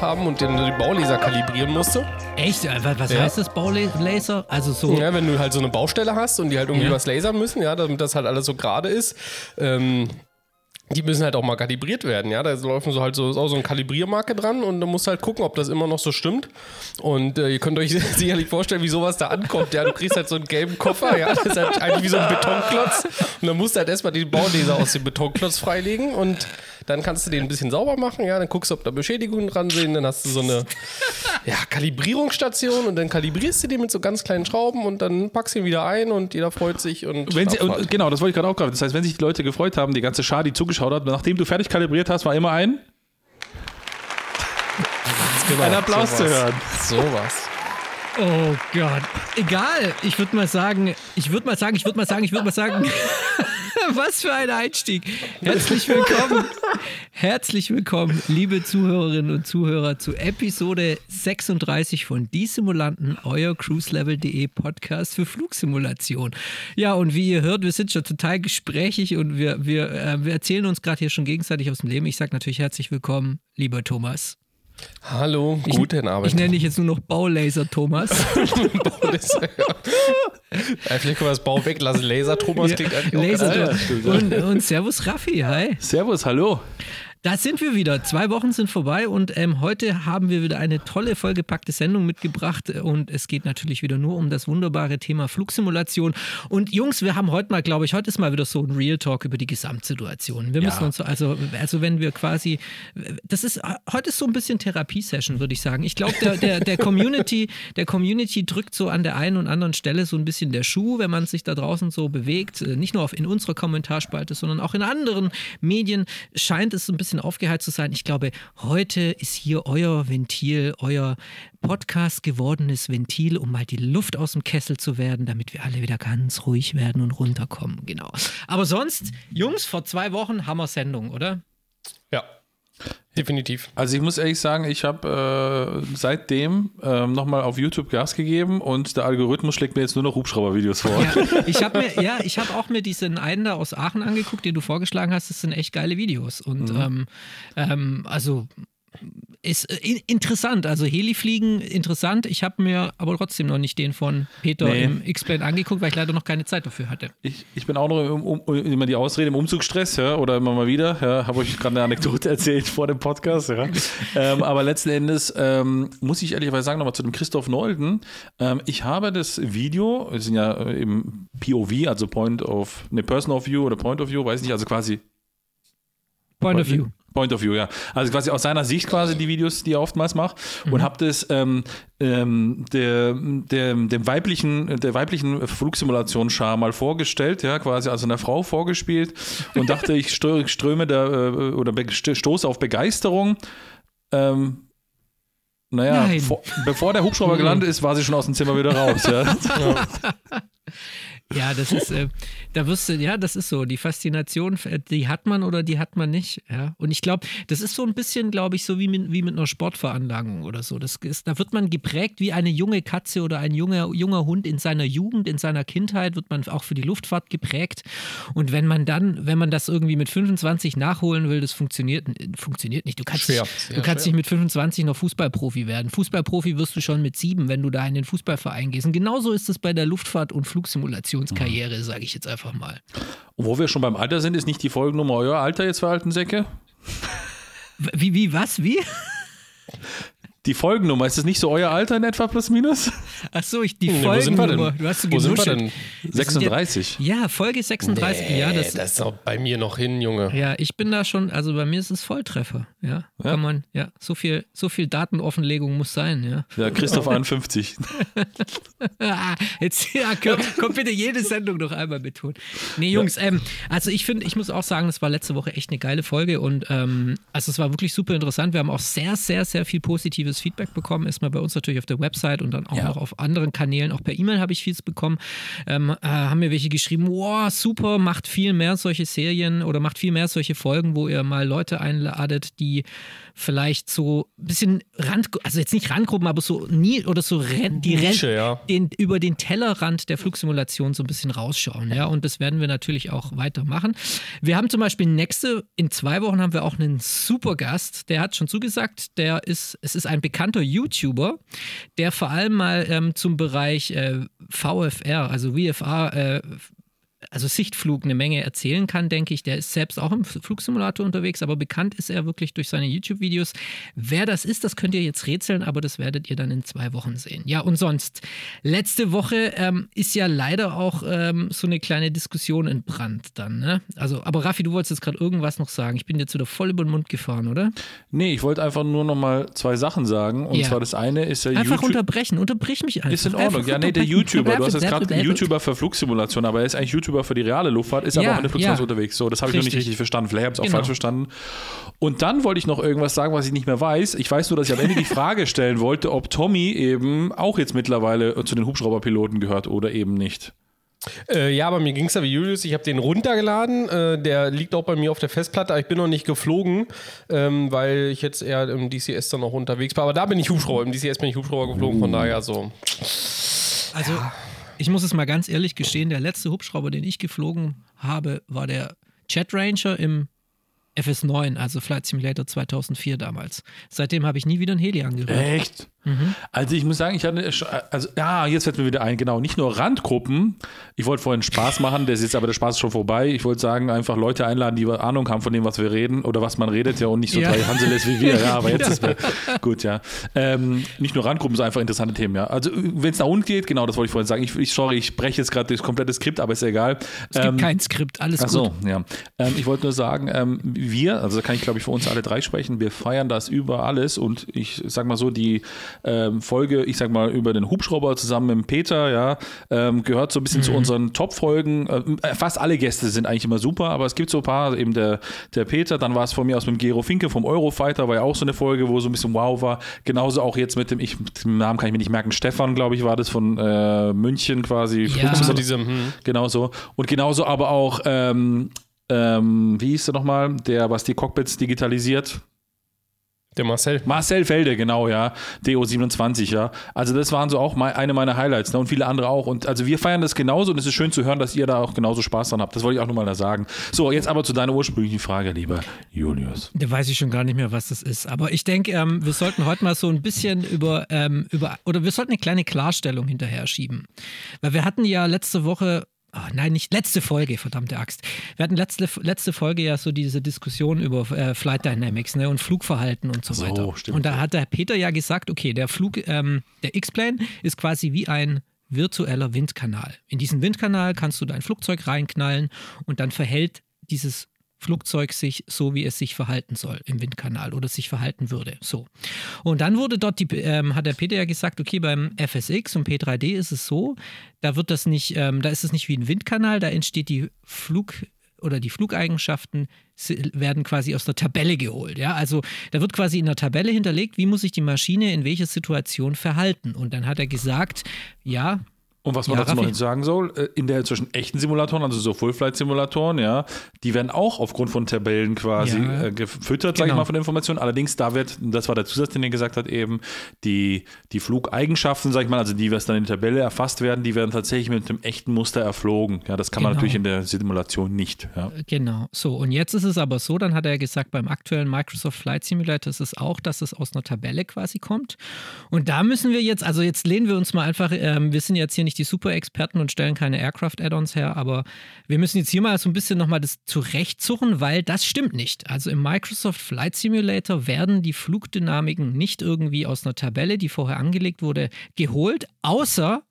haben und den, die Baulaser kalibrieren musste. Echt? Äh, Was, Ja. heißt das Baulaser? Also so. Ja, wenn du halt so eine Baustelle hast und die halt irgendwie Ja. was lasern müssen, ja, damit das halt alles so gerade ist. Ähm, die müssen halt auch mal kalibriert werden, ja. Da laufen so halt so, ist auch so eine Kalibriermarke dran und du musst halt gucken, ob das immer noch so stimmt. Und äh, ihr könnt euch sicherlich vorstellen, wie sowas da ankommt. Ja, du kriegst halt so einen gelben Koffer, ja, das ist halt eigentlich wie so ein Betonklotz. Und dann musst du halt erstmal den Bauleser aus dem Betonklotz freilegen und dann kannst du den ein bisschen sauber machen, ja, dann guckst du, ob da Beschädigungen dran sind, dann hast du so eine ja, Kalibrierungsstation und dann kalibrierst du den mit so ganz kleinen Schrauben und dann packst du ihn wieder ein und jeder freut sich und Wenn sie, und, genau, das wollte ich gerade auch gerade. Das heißt, wenn sich die Leute gefreut haben, die ganze Schar, die zugeschaut hat, nachdem du fertig kalibriert hast, war immer ein. Genau, ein Applaus zu hören. Sowas. Oh Gott. Egal. Ich würde mal sagen, ich würde mal sagen, ich würde mal sagen, ich würde mal sagen. Was für ein Einstieg. Herzlich willkommen. Herzlich willkommen, liebe Zuhörerinnen und Zuhörer, zu Episode 36 von Die Simulanten, euer cruiselevel.de Podcast für Flugsimulation. Ja, und wie ihr hört, wir sind schon total gesprächig und wir, wir, äh, wir erzählen uns gerade hier schon gegenseitig aus dem Leben. Ich sage natürlich herzlich willkommen, lieber Thomas. Hallo, guten Abend. Ich nenne dich jetzt nur noch Baulaser Thomas. das, ja. Ja, vielleicht können wir das Bau weglassen. Laser Thomas klingt eigentlich auch Laser Thomas. und, und Servus Raffi, hi. Servus, hallo. Da sind wir wieder. Zwei Wochen sind vorbei und ähm, heute haben wir wieder eine tolle, vollgepackte Sendung mitgebracht und es geht natürlich wieder nur um das wunderbare Thema Flugsimulation. Und Jungs, wir haben heute mal, glaube ich, heute ist mal wieder so ein Real Talk über die Gesamtsituation. Wir Ja. müssen uns so, also, also wenn wir quasi, das ist, heute ist so ein bisschen Therapiesession, würde ich sagen. Ich glaube, der, der, der Community, der Community drückt so an der einen und anderen Stelle so ein bisschen der Schuh, wenn man sich da draußen so bewegt. Nicht nur in unserer Kommentarspalte, sondern auch in anderen Medien scheint es so ein bisschen aufgeheizt zu sein. Ich glaube, heute ist hier euer Ventil, euer Podcast gewordenes Ventil, um mal die Luft aus dem Kessel zu werden, damit wir alle wieder ganz ruhig werden und runterkommen. Genau. Aber sonst, Jungs, vor zwei Wochen haben wir Sendung, oder? Ja, definitiv. Also ich muss ehrlich sagen, ich habe äh, seitdem ähm, nochmal auf YouTube Gas gegeben und der Algorithmus schlägt mir jetzt nur noch Hubschraubervideos vor. Ja, ich habe mir, ja, ich habe auch mir diesen einen da aus Aachen angeguckt, den du vorgeschlagen hast. Das sind echt geile Videos. Und ähm, ähm, also ist äh, in, interessant. Also Helifliegen interessant. Ich habe mir aber trotzdem noch nicht den von Peter Nee. im X-Plane angeguckt, weil ich leider noch keine Zeit dafür hatte. Ich, ich bin auch noch im, um, immer die Ausrede im Umzugsstress, ja, oder immer mal wieder. Ja, habe euch gerade eine Anekdote erzählt vor dem Podcast, ja. ähm, aber letzten Endes ähm, muss ich ehrlicherweise sagen, nochmal zu dem Christoph Nolden. Ähm, ich habe das Video, es sind ja äh, im POV, also Point of, ne, Person of View oder Point of View, weiß nicht, also quasi Point of View. Point of View, ja. Also quasi aus seiner Sicht quasi die Videos, die er oftmals macht. Mhm. Und habe das ähm, ähm, der, der, dem weiblichen, der weiblichen Flugsimulationsschar mal vorgestellt, ja, quasi also einer Frau vorgespielt und dachte, ich strö- ströme da äh, oder stoße auf Begeisterung. Ähm, naja, vor, bevor der Hubschrauber gelandet ist, war sie schon aus dem Zimmer wieder raus. Ja. Ja, das ist, äh, da wirst du, ja, das ist so. Die Faszination, äh, die hat man oder die hat man nicht. Ja. Und ich glaube, das ist so ein bisschen, glaube ich, so wie mit, wie mit einer Sportveranlagung oder so. Das ist, da wird man geprägt wie eine junge Katze oder ein junger, junger Hund in seiner Jugend, in seiner Kindheit, wird man auch für die Luftfahrt geprägt. Und wenn man dann, wenn man das irgendwie mit 25 nachholen will, das funktioniert, funktioniert nicht. Du kannst, Schwer, du kannst schwer. nicht mit 25 noch Fußballprofi werden. Fußballprofi wirst du schon mit sieben, wenn du da in den Fußballverein gehst. Und genauso ist es bei der Luftfahrt- und Flugsimulationskarriere, sage ich jetzt einfach mal. Und wo wir schon beim Alter sind, ist nicht die Folgennummer euer Alter jetzt für alten Säcke? Wie, wie, was, wie? Die Folgennummer, ist es nicht so euer Alter in etwa plus minus? Achso, ich, die Nee, wo sind wir denn? Folgennummer. Du hast so Wo sind wir denn? Das sind ja- 36. Ja, Folge 36. ja, das, das ist auch bei mir noch hin, Junge. ja, ich bin da schon, also bei mir ist es Volltreffer. Ja, Ja? kann man, ja, so viel, so viel Datenoffenlegung muss sein, ja. Ja, Christoph 51. Ah, Jetzt, ja, komm, komm bitte jede Sendung noch einmal betonen. Nee, Jungs, ähm, also ich finde, ich muss auch sagen, das war letzte Woche echt eine geile Folge und ähm, also es war wirklich super interessant. Wir haben auch sehr, sehr, sehr viel Positives positives Feedback bekommen. Erstmal bei uns natürlich auf der Website und dann auch Ja. noch auf anderen Kanälen. Auch per E-Mail habe ich vieles bekommen. Ähm, äh, haben mir welche geschrieben, wow, super, macht viel mehr solche Serien oder macht viel mehr solche Folgen, wo ihr mal Leute einladet, die vielleicht so ein bisschen Rand, also jetzt nicht Randgruppen, aber so nie oder so Ren, die Ren, Nische, ja. den, über den Tellerrand der Flugsimulation so ein bisschen rausschauen. Ja, und das werden wir natürlich auch weitermachen. Wir haben zum Beispiel nächste, in zwei Wochen haben wir auch einen super Gast, der hat schon zugesagt, der ist, es ist ein bekannter YouTuber, der vor allem mal ähm, zum Bereich äh, VFR, also VFR, äh, also Sichtflug eine Menge erzählen kann, denke ich. Der ist selbst auch im Flugsimulator unterwegs, aber bekannt ist er wirklich durch seine YouTube-Videos. Wer das ist, das könnt ihr jetzt rätseln, aber das werdet ihr dann in zwei Wochen sehen. Ja, und sonst, letzte Woche ähm, ist ja leider auch ähm, so eine kleine Diskussion entbrannt dann. Ne? Also, aber Raffi, du wolltest jetzt gerade irgendwas noch sagen. Ich bin jetzt wieder voll über den Mund gefahren, oder? Nee, ich wollte einfach nur noch mal zwei Sachen sagen. Und Ja. zwar das eine ist ja Einfach YouTube. unterbrechen, unterbrich mich einfach. Ist in Ordnung. Einfach Ja, nee, der. YouTuber. Du hast jetzt gerade einen YouTuber für Flugsimulation, aber er ist eigentlich YouTuber für die reale Luftfahrt, ist aber Ja, auch in der Flugsimulation ja. unterwegs. So, das habe ich noch nicht Richtig. verstanden. Vielleicht habe ich es auch Genau. falsch verstanden. Und dann wollte ich noch irgendwas sagen, was ich nicht mehr weiß. Ich weiß nur, dass ich am Ende die Frage stellen wollte, ob Tommy eben auch jetzt mittlerweile zu den Hubschrauberpiloten gehört oder eben nicht. Äh, ja, aber mir ging es ja wie Julius. Ich habe den runtergeladen. Äh, der liegt auch bei mir auf der Festplatte. Aber ich bin noch nicht geflogen, ähm, weil ich jetzt eher im DCS dann noch unterwegs war. Aber da bin ich Hubschrauber. Im DCS bin ich Hubschrauber geflogen. Von daher so. Also, ich muss es mal ganz ehrlich gestehen, der letzte Hubschrauber, den ich geflogen habe, war der Jet Ranger im FS9, also Flight Simulator 2004 damals. Seitdem habe ich nie wieder ein Heli angerührt. Echt? Also ich muss sagen, ich hatte, also ja, jetzt fällt mir wieder ein, genau, nicht nur Randgruppen. Ich wollte vorhin Spaß machen, der ist jetzt aber der Spaß ist schon vorbei. Ich wollte sagen, einfach Leute einladen, die Ahnung haben von dem, was wir reden oder was man redet, ja, und nicht so Ja. drei Hanseles wie wir. Ja, aber jetzt ist mir gut, ja. Ähm, nicht nur Randgruppen, sondern einfach interessante Themen, ja. Also wenn es nach unten geht, genau, das wollte ich vorhin sagen. Ich, ich sorry, ich breche jetzt gerade das komplette Skript, aber ist ja egal. Es gibt kein Skript, alles Ach gut. so, ja. Ähm, ich wollte nur sagen, ähm, wir, also da kann ich glaube ich für uns alle drei sprechen, wir feiern das über alles und ich sag mal so, die ähm, Folge, ich sag mal, über den Hubschrauber zusammen mit Peter, ja, ähm, gehört so ein bisschen zu unseren Top-Folgen. Ähm, äh, fast alle Gäste sind eigentlich immer super, aber es gibt so ein paar, eben der, der Peter, dann war es von mir aus mit dem Gero Finke vom Eurofighter, war ja auch so eine Folge, wo so ein bisschen wow war. Genauso auch jetzt mit dem, ich, den Namen kann ich mir nicht merken, Stefan, glaube ich, war das von äh, München quasi. Ja. So diese, hm. Genauso. Und genauso aber auch, ähm, ähm, wie hieß der nochmal, der, was die Cockpits digitalisiert? Der Marcel. Marcel Felde, genau, ja. DO27, ja. Also das waren so auch mei- eine meiner Highlights, ne? Und viele andere auch. Und also wir feiern das genauso und es ist schön zu hören, dass ihr da auch genauso Spaß dran habt. Das wollte ich auch nochmal da sagen. So, jetzt aber zu deiner ursprünglichen Frage, lieber Julius. Da weiß ich schon gar nicht mehr, was das ist. Aber ich denke, ähm, wir sollten heute mal so ein bisschen über, ähm, über, oder wir sollten eine kleine Klarstellung hinterher schieben. Weil wir hatten ja letzte Woche, ah, nein, nicht letzte Folge, verdammte Axt. Wir hatten letzte, letzte Folge ja so diese Diskussion über äh, Flight Dynamics ne, und Flugverhalten und so, So, weiter. stimmt. Und da hat der Peter ja gesagt, okay, der Flug, ähm, der X-Plane ist quasi wie ein virtueller Windkanal. In diesen Windkanal kannst du dein Flugzeug reinknallen und dann verhält dieses Flugzeug sich so, wie es sich verhalten soll im Windkanal oder sich verhalten würde. So. Und dann wurde dort, die, ähm, hat der Peter ja gesagt, okay, beim FSX und P3D ist es so, da wird das nicht, ähm, da ist es nicht wie ein Windkanal, da entsteht die Flug oder die Flugeigenschaften werden quasi aus der Tabelle geholt. Ja? Also da wird quasi in der Tabelle hinterlegt, wie muss sich die Maschine in welcher Situation verhalten. Und dann hat er gesagt, ja, Und was man Ja, dazu noch sagen soll, äh, in der zwischen echten Simulatoren, also so Full-Flight-Simulatoren, ja, die werden auch aufgrund von Tabellen quasi Ja. äh, gefüttert, sag ich Genau. mal, von Informationen. Allerdings, da wird, das war der Zusatz, den er gesagt hat, eben, die, die Flugeigenschaften, sag ich mal, also die, was dann in der Tabelle erfasst werden, die werden tatsächlich mit einem echten Muster erflogen. Ja, das kann man Genau. natürlich in der Simulation nicht. Ja. Genau, so. Und jetzt ist es aber so, dann hat er gesagt, beim aktuellen Microsoft Flight Simulator ist es auch, dass es aus einer Tabelle quasi kommt. Und da müssen wir jetzt, also jetzt lehnen wir uns mal einfach, ähm, wir sind jetzt hier nicht die Super-Experten und stellen keine Aircraft-Add-ons her, aber wir müssen jetzt hier mal so ein bisschen nochmal das zurechtsuchen, weil das stimmt nicht. Also im Microsoft Flight Simulator werden die Flugdynamiken nicht irgendwie aus einer Tabelle, die vorher angelegt wurde, geholt, außer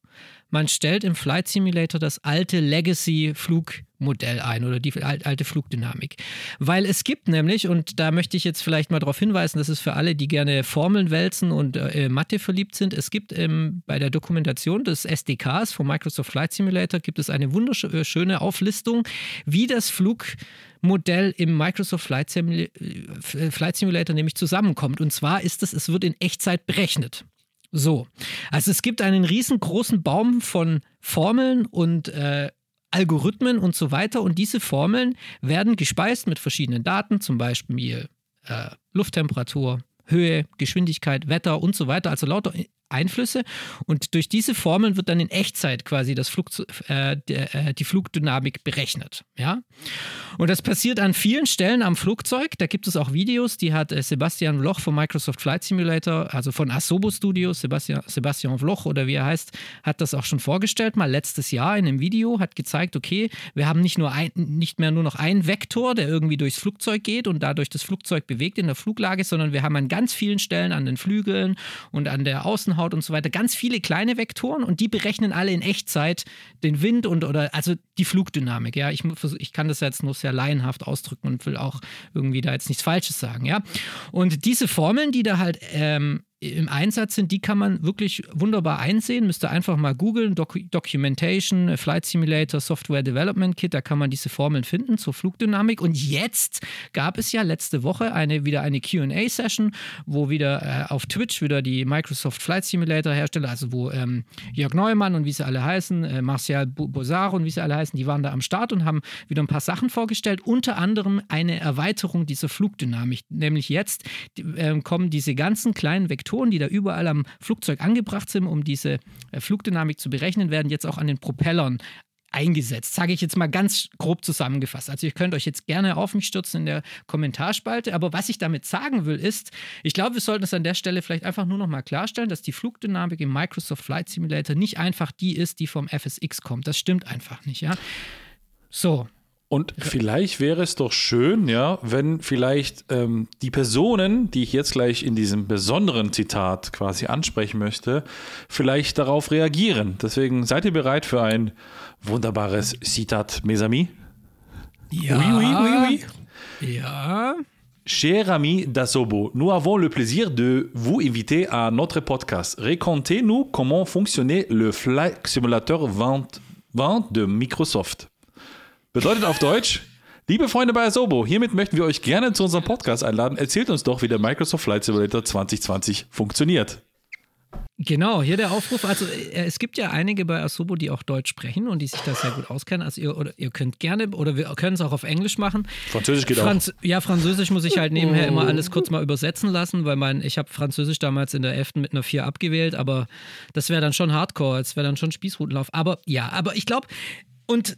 man stellt im Flight Simulator das alte Legacy-Flugmodell ein oder die alte Flugdynamik. Weil es gibt nämlich, und da möchte ich jetzt vielleicht mal darauf hinweisen, dass es für alle, die gerne Formeln wälzen und äh, Mathe verliebt sind, es gibt ähm, bei der Dokumentation des SDKs von Microsoft Flight Simulator gibt es eine wunderschöne Auflistung, wie das Flugmodell im Microsoft Flight, Simula äh, Flight Simulator nämlich zusammenkommt. Und zwar ist es, es wird in Echtzeit berechnet. So, also es gibt einen riesengroßen Baum von Formeln und äh, Algorithmen und so weiter und diese Formeln werden gespeist mit verschiedenen Daten, zum Beispiel äh, Lufttemperatur, Höhe, Geschwindigkeit, Wetter und so weiter, also lauter Einflüsse und durch diese Formeln wird dann in Echtzeit quasi das Flug, äh, äh, die Flugdynamik berechnet. Ja? Und das passiert an vielen Stellen am Flugzeug. Da gibt es auch Videos, die hat äh, Sebastian Vloch von Microsoft Flight Simulator, also von Asobo Studios, Sebastian, Sebastian Vloch oder wie er heißt, hat das auch schon vorgestellt, mal letztes Jahr in einem Video, hat gezeigt, okay, wir haben nicht, nur ein, nicht mehr nur noch einen Vektor, der irgendwie durchs Flugzeug geht und dadurch das Flugzeug bewegt in der Fluglage, sondern wir haben an ganz vielen Stellen an den Flügeln und an der Außenhaut Außenhaut und so weiter, ganz viele kleine Vektoren und die berechnen alle in Echtzeit den Wind und oder also die Flugdynamik. Ja, ich, ich kann das jetzt nur sehr laienhaft ausdrücken und will auch irgendwie da jetzt nichts Falsches sagen. Ja, und diese Formeln, die da halt ähm, im Einsatz sind, die kann man wirklich wunderbar einsehen. Müsst ihr einfach mal googeln, Doc Documentation, Flight Simulator, Software Development Kit, da kann man diese Formeln finden zur Flugdynamik. Und jetzt gab es ja letzte Woche eine, wieder eine QA-Session, wo wieder äh, auf Twitch wieder die Microsoft Flight Simulator Hersteller, also wo ähm, Jörg Neumann und wie sie alle heißen, äh, Martial Bozar und wie sie alle heißen, die waren da am Start und haben wieder ein paar Sachen vorgestellt, unter anderem eine Erweiterung dieser Flugdynamik. Nämlich jetzt äh, kommen diese ganzen kleinen Vektoren Detektoren, die da überall am Flugzeug angebracht sind, um diese äh, Flugdynamik zu berechnen, werden jetzt auch an den Propellern eingesetzt. Sage ich jetzt mal ganz grob zusammengefasst. Also ihr könnt euch jetzt gerne auf mich stürzen in der Kommentarspalte, aber was ich damit sagen will ist, ich glaube, wir sollten es an der Stelle vielleicht einfach nur noch mal klarstellen, dass die Flugdynamik im Microsoft Flight Simulator nicht einfach die ist, die vom FSX kommt. Das stimmt einfach nicht, ja. So, und vielleicht wäre es doch schön, ja, wenn vielleicht ähm, die Personen, die ich jetzt gleich in diesem besonderen Zitat quasi ansprechen möchte, vielleicht darauf reagieren. Deswegen seid ihr bereit für ein wunderbares Zitat, mes amis? Ja. Oui, oui, oui, oui. Ja. Cher ami d'Asobo, nous avons le plaisir de vous inviter à notre podcast. Racontez-nous comment fonctionnait le Flight Simulator 20, 20 de Microsoft. Bedeutet auf Deutsch, liebe Freunde bei Asobo, hiermit möchten wir euch gerne zu unserem Podcast einladen. Erzählt uns doch, wie der Microsoft Flight Simulator 2020 funktioniert. Genau, hier der Aufruf. Also äh, es gibt ja einige bei Asobo, die auch Deutsch sprechen und die sich da sehr gut auskennen. Also ihr, oder ihr könnt gerne, oder wir können es auch auf Englisch machen. Französisch geht Franz auch. Ja, Französisch muss ich halt nebenher immer alles kurz mal übersetzen lassen, weil mein, ich habe Französisch damals in der 11. mit einer 4 abgewählt, aber das wäre dann schon Hardcore, das wäre dann schon Spießrutenlauf. Aber ja, aber ich glaube, und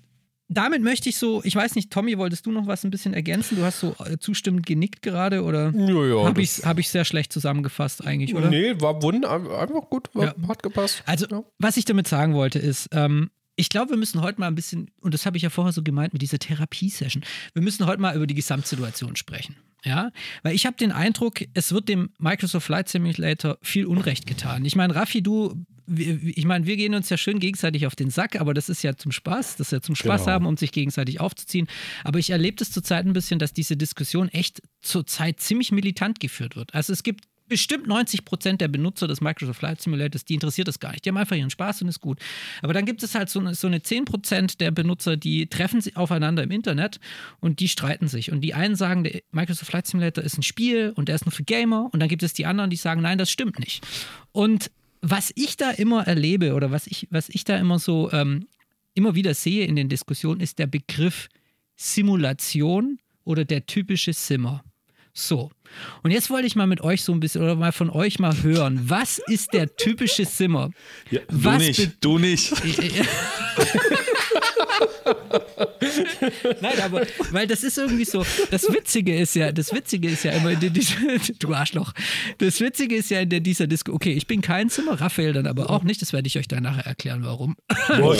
damit möchte ich so, ich weiß nicht, Tommy, wolltest du noch was ein bisschen ergänzen? Du hast so äh, zustimmend genickt gerade oder ja, ja, habe ich hab sehr schlecht zusammengefasst eigentlich, oder? Nee, war wunder, einfach gut, war, ja. hat gepasst. Also, ja. was ich damit sagen wollte ist, ähm, ich glaube, wir müssen heute mal ein bisschen, und das habe ich ja vorher so gemeint mit dieser Therapie-Session, wir müssen heute mal über die Gesamtsituation sprechen. Ja, weil ich habe den Eindruck, es wird dem Microsoft Flight Simulator viel Unrecht getan. Ich meine, Raffi, du ich meine, wir gehen uns ja schön gegenseitig auf den Sack, aber das ist ja zum Spaß, das ist ja zum Spaß genau. haben, um sich gegenseitig aufzuziehen. Aber ich erlebe das zurzeit ein bisschen, dass diese Diskussion echt zurzeit ziemlich militant geführt wird. Also es gibt bestimmt 90 Prozent der Benutzer des Microsoft Flight Simulators, die interessiert das gar nicht. Die haben einfach ihren Spaß und ist gut. Aber dann gibt es halt so eine, so eine 10 Prozent der Benutzer, die treffen sich aufeinander im Internet und die streiten sich. Und die einen sagen, der Microsoft Flight Simulator ist ein Spiel und der ist nur für Gamer. Und dann gibt es die anderen, die sagen, nein, das stimmt nicht. Und was ich da immer erlebe oder was ich, was ich da immer so ähm, immer wieder sehe in den Diskussionen, ist der Begriff Simulation oder der typische Simmer. So. Und jetzt wollte ich mal mit euch so ein bisschen oder mal von euch mal hören. Was ist der typische Simmer? Ja, du was nicht, du nicht. Nein, aber weil das ist irgendwie so. Das Witzige ist ja, das Witzige ist ja immer, die, die, du Arschloch. Das Witzige ist ja in der, dieser Disco. Okay, ich bin kein Zimmer, Raphael dann aber auch nicht. Das werde ich euch dann nachher erklären, warum.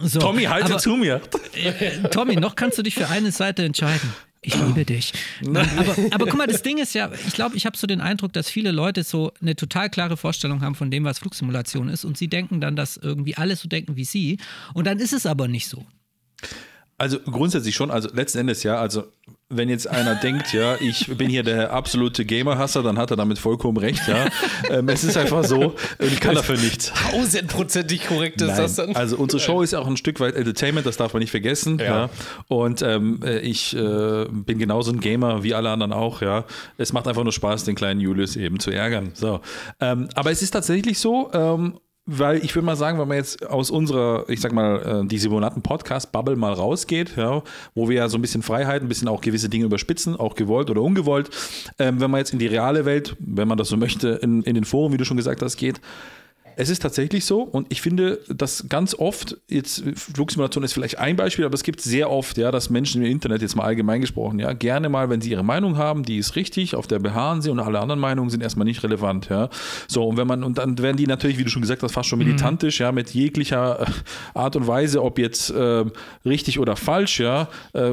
So, Tommy, halte aber, zu mir. Äh, Tommy, noch kannst du dich für eine Seite entscheiden. Ich liebe dich. aber, aber guck mal, das Ding ist ja, ich glaube, ich habe so den Eindruck, dass viele Leute so eine total klare Vorstellung haben von dem, was Flugsimulation ist. Und sie denken dann, dass irgendwie alle so denken wie sie. Und dann ist es aber nicht so. Also grundsätzlich schon, also letzten Endes ja, also wenn jetzt einer denkt, ja, ich bin hier der absolute Gamer-Hasser, dann hat er damit vollkommen recht, ja. Ähm, es ist einfach so, ich kann dafür nichts. Tausendprozentig korrekt ist Nein. das dann. Also unsere Show ist auch ein Stück weit Entertainment, das darf man nicht vergessen. Ja. Ja. Und ähm, äh, ich äh, bin genauso ein Gamer wie alle anderen auch, ja. Es macht einfach nur Spaß, den kleinen Julius eben zu ärgern. So. Ähm, aber es ist tatsächlich so, ähm, weil ich würde mal sagen, wenn man jetzt aus unserer, ich sag mal, äh, die Simonaten-Podcast-Bubble mal rausgeht, ja, wo wir ja so ein bisschen Freiheit, ein bisschen auch gewisse Dinge überspitzen, auch gewollt oder ungewollt, ähm, wenn man jetzt in die reale Welt, wenn man das so möchte, in, in den Foren, wie du schon gesagt hast, geht, es ist tatsächlich so und ich finde, dass ganz oft, jetzt Flugsimulation ist vielleicht ein Beispiel, aber es gibt sehr oft, ja, dass Menschen im Internet, jetzt mal allgemein gesprochen, ja, gerne mal, wenn sie ihre Meinung haben, die ist richtig, auf der beharren sie und alle anderen Meinungen sind erstmal nicht relevant, ja. So, und wenn man, und dann werden die natürlich, wie du schon gesagt hast, fast schon militantisch, ja, mit jeglicher äh, Art und Weise, ob jetzt äh, richtig oder falsch, ja, äh,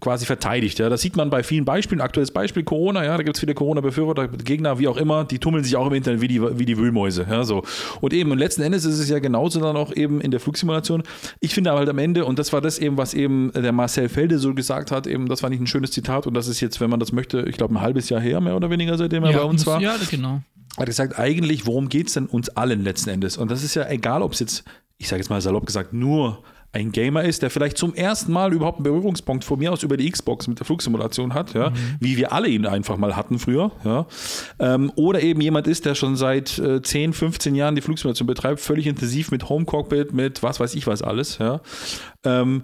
quasi verteidigt, ja. Das sieht man bei vielen Beispielen, aktuelles Beispiel Corona, ja, da gibt es viele Corona-Befürworter, Gegner, wie auch immer, die tummeln sich auch im Internet wie die, wie die Wühlmäuse, ja, so. Und eben, und letzten Endes ist es ja genauso dann auch eben in der Flugsimulation. Ich finde aber halt am Ende, und das war das eben, was eben der Marcel Felde so gesagt hat, eben, das war nicht ein schönes Zitat und das ist jetzt, wenn man das möchte, ich glaube, ein halbes Jahr her, mehr oder weniger, seitdem er bei uns war. Ja, genau. Hat gesagt, eigentlich, worum geht es denn uns allen letzten Endes? Und das ist ja egal, ob es jetzt, ich sage jetzt mal salopp gesagt, nur ein Gamer ist, der vielleicht zum ersten Mal überhaupt einen Berührungspunkt von mir aus über die Xbox mit der Flugsimulation hat, ja, wie wir alle ihn einfach mal hatten früher, ja. Ähm, oder eben jemand ist, der schon seit äh, 10, 15 Jahren die Flugsimulation betreibt, völlig intensiv mit Home Cockpit, mit was weiß ich was alles, ja. Ähm,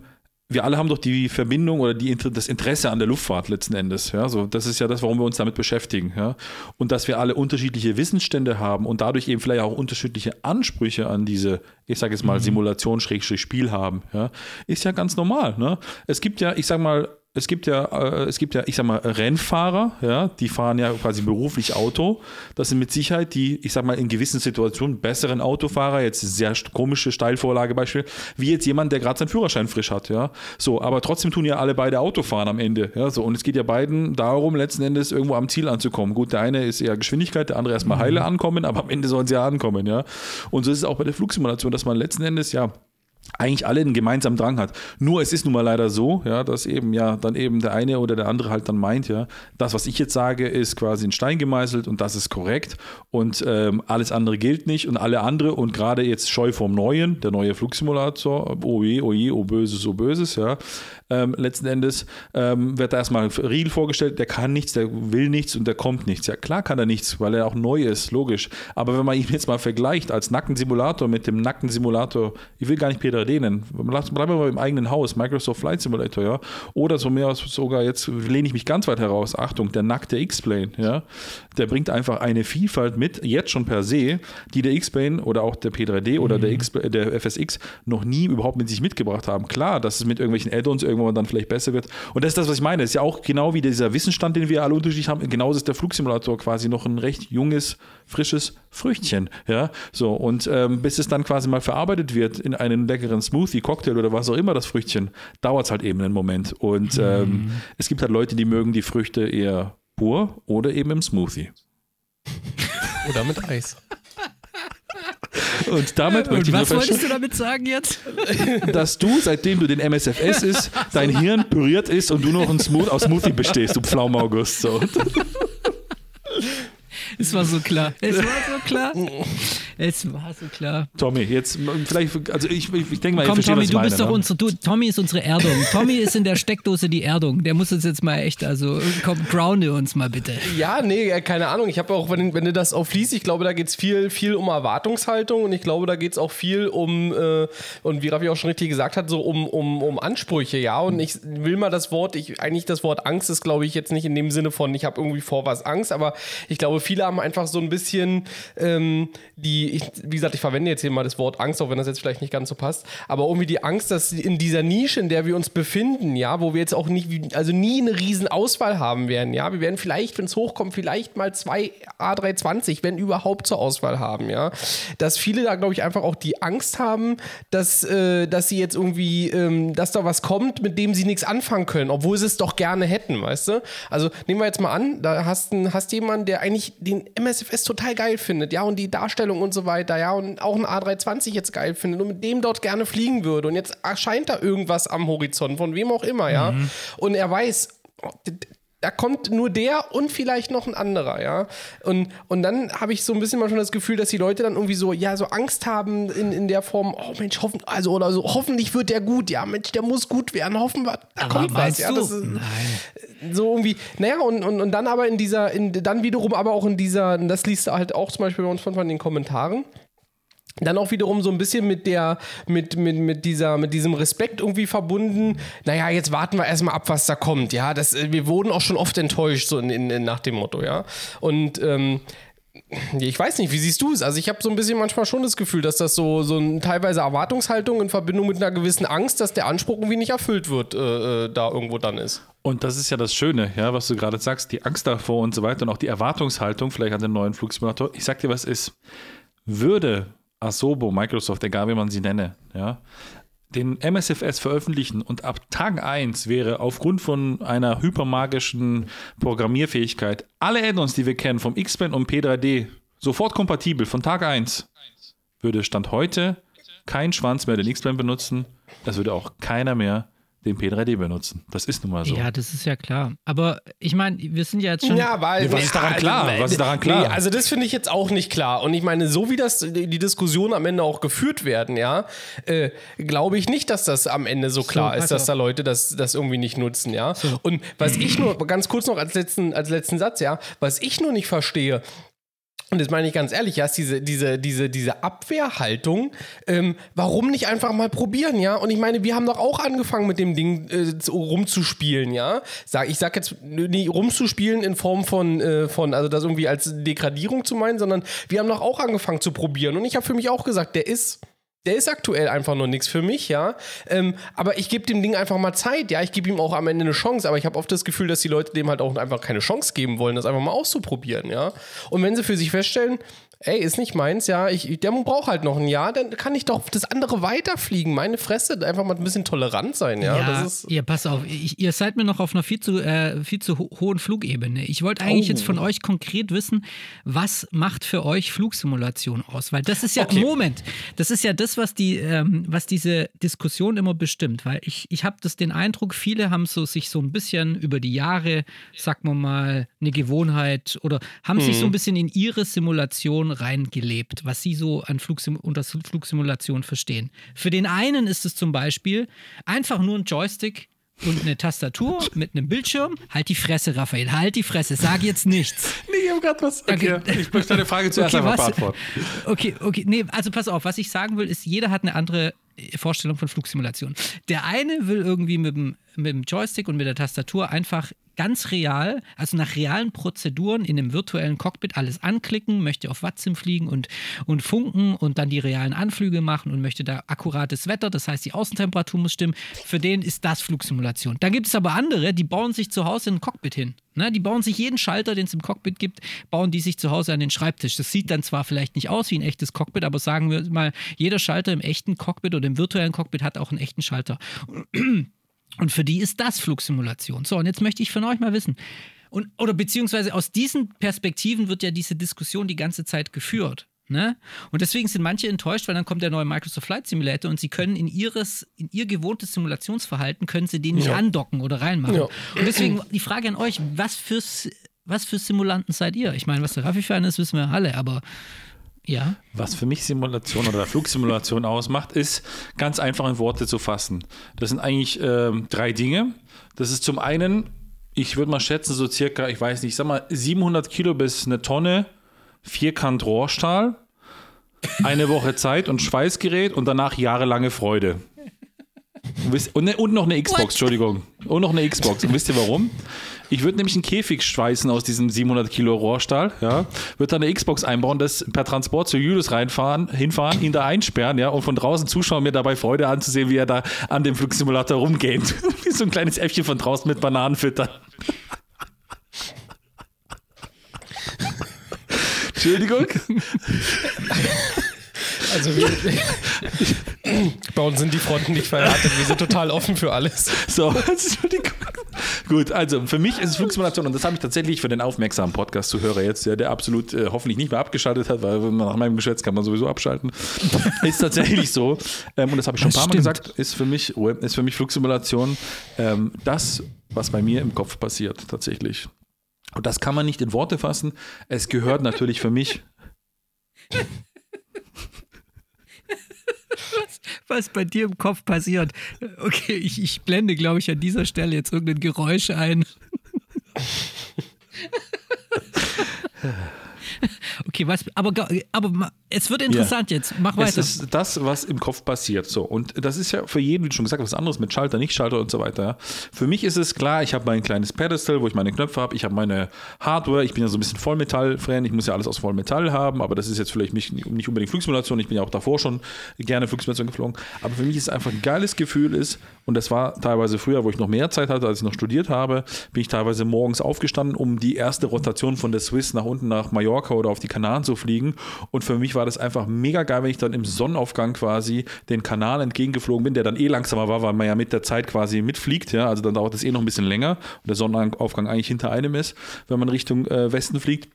wir alle haben doch die Verbindung oder die, das Interesse an der Luftfahrt letzten Endes. Ja, so, das ist ja das, warum wir uns damit beschäftigen. Ja. Und dass wir alle unterschiedliche Wissensstände haben und dadurch eben vielleicht auch unterschiedliche Ansprüche an diese, ich sage jetzt mal, Simulation-Spiel haben, ja, ist ja ganz normal. Ne? Es gibt ja, ich sage mal, es gibt ja, äh, es gibt ja, ich sag mal, Rennfahrer, ja, die fahren ja quasi beruflich Auto. Das sind mit Sicherheit die, ich sag mal, in gewissen Situationen besseren Autofahrer, jetzt sehr komische Steilvorlagebeispiel, wie jetzt jemand, der gerade seinen Führerschein frisch hat, ja. So, aber trotzdem tun ja alle beide Autofahren am Ende, ja. So, und es geht ja beiden darum, letzten Endes irgendwo am Ziel anzukommen. Gut, der eine ist eher Geschwindigkeit, der andere erstmal heile ankommen, aber am Ende sollen sie ja ankommen, ja. Und so ist es auch bei der Flugsimulation, dass man letzten Endes, ja, eigentlich alle einen gemeinsamen Drang hat. Nur es ist nun mal leider so, ja, dass eben ja dann eben der eine oder der andere halt dann meint, ja, das, was ich jetzt sage, ist quasi in Stein gemeißelt und das ist korrekt und ähm, alles andere gilt nicht und alle andere und gerade jetzt Scheu vom Neuen, der neue Flugsimulator, oh je, oh je, oh böses, oh böses, ja, ähm, letzten Endes ähm, wird da erstmal ein Riegel vorgestellt, der kann nichts, der will nichts und der kommt nichts. Ja, klar kann er nichts, weil er auch neu ist, logisch. Aber wenn man ihn jetzt mal vergleicht als Nackensimulator mit dem Nackensimulator, ich will gar nicht Peter D nennen, lass- bleiben wir mal im eigenen Haus, Microsoft Flight Simulator, ja. Oder so mehr sogar, jetzt lehne ich mich ganz weit heraus, Achtung, der nackte X-Plane, ja. Der bringt einfach eine Vielfalt mit, jetzt schon per se, die der X-Plane oder auch der P3D oder der, X, der FSX noch nie überhaupt mit sich mitgebracht haben. Klar, dass es mit irgendwelchen Add-ons irgendwann dann vielleicht besser wird. Und das ist das, was ich meine. Das ist ja auch genau wie dieser Wissensstand, den wir alle unterschiedlich haben. Genauso ist der Flugsimulator quasi noch ein recht junges, frisches Früchtchen. Ja, so. Und ähm, bis es dann quasi mal verarbeitet wird in einen leckeren Smoothie, Cocktail oder was auch immer das Früchtchen, dauert es halt eben einen Moment. Und ähm, es gibt halt Leute, die mögen die Früchte eher pur oder eben im Smoothie. Oder mit Eis. Und damit möchte Und ich nur was wolltest du damit sagen jetzt? dass du, seitdem du den MSFS ist, dein Hirn püriert ist und du noch ein Smooth aus Smoothie bestehst, du Pflaume August. So. Es war so klar. Es war so klar. Es war so klar. Tommy, jetzt vielleicht, also ich, ich, ich denke mal, Komm, versteht, Tommy, was ich du meine. bist doch ne? unsere, du, Tommy ist unsere Erdung. Tommy ist in der Steckdose die Erdung. Der muss uns jetzt mal echt, also komm, grounde uns mal bitte. Ja, nee, keine Ahnung. Ich habe auch, wenn, wenn du das aufliest, ich glaube, da geht es viel, viel um Erwartungshaltung und ich glaube, da geht es auch viel um, äh, und wie Raffi auch schon richtig gesagt hat, so um, um, um Ansprüche, ja. Und ich will mal das Wort, ich, eigentlich das Wort Angst ist, glaube ich, jetzt nicht in dem Sinne von, ich habe irgendwie vor was Angst, aber ich glaube, viele haben einfach so ein bisschen ähm, die, ich, wie gesagt, ich verwende jetzt hier mal das Wort Angst, auch wenn das jetzt vielleicht nicht ganz so passt, aber irgendwie die Angst, dass in dieser Nische, in der wir uns befinden, ja, wo wir jetzt auch nicht, also nie eine riesen Auswahl haben werden, ja, wir werden vielleicht, wenn es hochkommt, vielleicht mal zwei A320, wenn überhaupt zur Auswahl haben, ja, dass viele da, glaube ich, einfach auch die Angst haben, dass, äh, dass sie jetzt irgendwie, ähm, dass da was kommt, mit dem sie nichts anfangen können, obwohl sie es doch gerne hätten, weißt du? Also nehmen wir jetzt mal an, da hast hast jemanden, der eigentlich den MSFS total geil findet, ja, und die Darstellung und so weiter, ja, und auch ein A320 jetzt geil findet und mit dem dort gerne fliegen würde. Und jetzt erscheint da irgendwas am Horizont, von wem auch immer, ja. Mhm. Und er weiß, da kommt nur der und vielleicht noch ein anderer, ja. Und, und dann habe ich so ein bisschen mal schon das Gefühl, dass die Leute dann irgendwie so, ja, so Angst haben in, in der Form, oh Mensch, hoffen, also oder so, hoffentlich wird der gut, ja, Mensch, der muss gut werden, hoffen wir, da aber kommt was, ja. Das ist Nein. So irgendwie, naja, und, und, und dann aber in dieser, in, dann wiederum aber auch in dieser, das liest halt auch zum Beispiel bei uns von, von den Kommentaren dann auch wiederum so ein bisschen mit der, mit, mit, mit dieser, mit diesem Respekt irgendwie verbunden. Naja, jetzt warten wir erstmal ab, was da kommt, ja. Das, äh, wir wurden auch schon oft enttäuscht, so in, in, nach dem Motto, ja. Und ähm, ich weiß nicht, wie siehst du es? Also ich habe so ein bisschen manchmal schon das Gefühl, dass das so, so ein, teilweise Erwartungshaltung in Verbindung mit einer gewissen Angst, dass der Anspruch irgendwie nicht erfüllt wird, äh, äh da irgendwo dann ist. Und das ist ja das Schöne, ja, was du gerade sagst, die Angst davor und so weiter und auch die Erwartungshaltung vielleicht an den neuen Flugsimulator. Ich sag dir, was ist. Würde Asobo, Microsoft, egal wie man sie nenne, ja, den MSFS veröffentlichen und ab Tag 1 wäre aufgrund von einer hypermagischen Programmierfähigkeit alle Add-ons, die wir kennen, vom X-Band und P3D, sofort kompatibel von Tag 1, würde Stand heute kein Schwanz mehr den X-Band benutzen, es würde auch keiner mehr den P3D benutzen. Das ist nun mal so. Ja, das ist ja klar. Aber ich meine, wir sind ja jetzt schon. Ja, weil. was ist daran klar? Was ist daran klar? Nee, also, das finde ich jetzt auch nicht klar. Und ich meine, so wie das die Diskussionen am Ende auch geführt werden, ja, äh, glaube ich nicht, dass das am Ende so klar so, ist, dass da Leute das, das irgendwie nicht nutzen, ja. So. Und was ich nur, ganz kurz noch als letzten, als letzten Satz, ja, was ich nur nicht verstehe, und das meine ich ganz ehrlich, ja, diese, diese, diese, diese Abwehrhaltung, ähm, warum nicht einfach mal probieren, ja? Und ich meine, wir haben doch auch angefangen mit dem Ding äh, rumzuspielen, ja? Sag, ich sag jetzt nicht rumzuspielen in Form von, äh, von, also das irgendwie als Degradierung zu meinen, sondern wir haben doch auch angefangen zu probieren. Und ich habe für mich auch gesagt, der ist der ist aktuell einfach noch nichts für mich, ja. Ähm, aber ich gebe dem Ding einfach mal Zeit, ja. Ich gebe ihm auch am Ende eine Chance, aber ich habe oft das Gefühl, dass die Leute dem halt auch einfach keine Chance geben wollen, das einfach mal auszuprobieren, ja. Und wenn sie für sich feststellen, ey, ist nicht meins, ja, ich, der braucht halt noch ein Jahr, dann kann ich doch das andere weiterfliegen. Meine Fresse, einfach mal ein bisschen tolerant sein, ja. Ja, das ist ja pass auf, ich, ihr seid mir noch auf einer viel zu, äh, viel zu ho hohen Flugebene. Ich wollte eigentlich oh. jetzt von euch konkret wissen, was macht für euch Flugsimulation aus? Weil das ist ja, okay. Moment, das ist ja das, was, die, ähm, was diese Diskussion immer bestimmt. Weil ich, ich habe den Eindruck, viele haben so, sich so ein bisschen über die Jahre, sag mal mal, eine Gewohnheit oder haben mhm. sich so ein bisschen in ihre Simulation Simulation reingelebt, was sie so an Flugsim unter Flugsimulation verstehen. Für den einen ist es zum Beispiel einfach nur ein Joystick und eine Tastatur mit einem Bildschirm. Halt die Fresse, Raphael, halt die Fresse, sag jetzt nichts. nee, ich habe gerade was. Okay. okay. Ich möchte deine Frage zuerst okay, einfach beantworten. Okay, okay, nee, also pass auf, was ich sagen will, ist, jeder hat eine andere Vorstellung von Flugsimulation. Der eine will irgendwie mit dem, mit dem Joystick und mit der Tastatur einfach ganz real, also nach realen Prozeduren in einem virtuellen Cockpit alles anklicken, möchte auf Wattsim fliegen und, und funken und dann die realen Anflüge machen und möchte da akkurates Wetter, das heißt die Außentemperatur muss stimmen. Für den ist das Flugsimulation. Dann gibt es aber andere, die bauen sich zu Hause ein Cockpit hin. Ne, die bauen sich jeden Schalter, den es im Cockpit gibt, bauen die sich zu Hause an den Schreibtisch. Das sieht dann zwar vielleicht nicht aus wie ein echtes Cockpit, aber sagen wir mal, jeder Schalter im echten Cockpit oder im virtuellen Cockpit hat auch einen echten Schalter. Und für die ist das Flugsimulation. So, und jetzt möchte ich von euch mal wissen, und, oder beziehungsweise aus diesen Perspektiven wird ja diese Diskussion die ganze Zeit geführt. Ne? Und deswegen sind manche enttäuscht, weil dann kommt der neue Microsoft Flight Simulator und sie können in ihres, in ihr gewohntes Simulationsverhalten, können sie den nicht ja. andocken oder reinmachen. Ja. Und deswegen die Frage an euch, was für, was für Simulanten seid ihr? Ich meine, was der Raffi für ist, wissen wir alle, aber ja. Was für mich Simulation oder Flugsimulation ausmacht, ist ganz einfach in Worte zu fassen. Das sind eigentlich äh, drei Dinge. Das ist zum einen, ich würde mal schätzen, so circa, ich weiß nicht, ich sag mal 700 Kilo bis eine Tonne Vierkant Rohrstahl, eine Woche Zeit und Schweißgerät und danach jahrelange Freude. Und, ne, und noch eine Xbox, Entschuldigung. Und noch eine Xbox. Und wisst ihr warum? Ich würde nämlich einen Käfig schweißen aus diesem 700 Kilo Rohrstahl, ja, würde dann eine Xbox einbauen, das per Transport zu Julius reinfahren, hinfahren, ihn da einsperren, ja, und von draußen zuschauen, mir dabei Freude anzusehen, wie er da an dem Flugsimulator rumgeht. wie so ein kleines Äffchen von draußen mit Bananen füttern. Entschuldigung. Also wir, bei uns sind die Fronten nicht verhärtet. Wir sind total offen für alles. So, Entschuldigung. Gut, also für mich ist es Flugsimulation und das habe ich tatsächlich für den aufmerksamen Podcast-Zuhörer jetzt, ja, der absolut äh, hoffentlich nicht mehr abgeschaltet hat, weil nach meinem Geschätz kann man sowieso abschalten. ist tatsächlich so. Ähm, und das habe ich schon Das ein paar Mal stimmt. gesagt, ist für mich, oh, ist für mich Flugsimulation ähm, das, was bei mir im Kopf passiert, tatsächlich. Und das kann man nicht in Worte fassen. Es gehört natürlich für mich Was bei dir im Kopf passiert. Okay, ich, ich blende, glaube ich, an dieser Stelle jetzt irgendein Geräusch ein. Okay, was, aber, aber es wird interessant jetzt. Mach Es weiter. ist das, was im Kopf passiert. So. Und das ist ja für jeden, wie du schon gesagt hast, was anderes mit Schalter, nicht Schalter und so weiter. Ja. Für mich ist es klar, ich habe mein kleines Pedestal, wo ich meine Knöpfe habe, ich habe meine Hardware, ich bin ja so ein bisschen Vollmetall-Fan, ich muss ja alles aus Vollmetall haben, aber das ist jetzt vielleicht nicht, nicht unbedingt Flugsimulation, ich bin ja auch davor schon gerne Flugsimulation geflogen. Aber für mich ist es einfach ein geiles Gefühl ist, und das war teilweise früher, wo ich noch mehr Zeit hatte, als ich noch studiert habe, bin ich teilweise morgens aufgestanden, um die erste Rotation von der Swiss nach unten nach Mallorca oder auf die Kanaren zu fliegen. Und für mich war das einfach mega geil, wenn ich dann im Sonnenaufgang quasi den Kanal entgegengeflogen bin, der dann eh langsamer war, weil man ja mit der Zeit quasi mitfliegt. Ja? Also dann dauert das eh noch ein bisschen länger und der Sonnenaufgang eigentlich hinter einem ist, wenn man Richtung äh, Westen fliegt.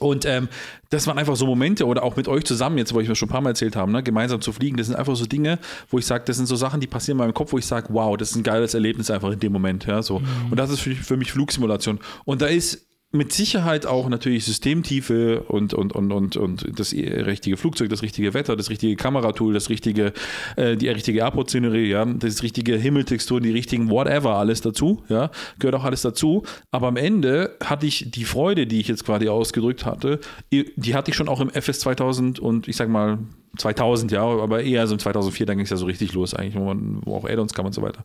Und ähm, das waren einfach so Momente oder auch mit euch zusammen, jetzt, wo ich mir schon ein paar Mal erzählt habe, ne, gemeinsam zu fliegen, das sind einfach so Dinge, wo ich sage, das sind so Sachen, die passieren in meinem Kopf, wo ich sage, wow, das ist ein geiles Erlebnis einfach in dem Moment. Ja, so. Und das ist für, für mich Flugsimulation. Und da ist mit Sicherheit auch natürlich Systemtiefe und, und, und, und, und das richtige Flugzeug, das richtige Wetter, das richtige Kameratool, das richtige, äh, die richtige Airport-Szenerie, ja, das richtige Himmeltextur, die richtigen whatever, alles dazu, ja, gehört auch alles dazu. Aber am Ende hatte ich die Freude, die ich jetzt quasi ausgedrückt hatte, die hatte ich schon auch im FS 2000 und ich sag mal 2000, ja, aber eher so im 2004, dann ging es ja so richtig los eigentlich, wo, man, wo auch Add-ons kam und so weiter.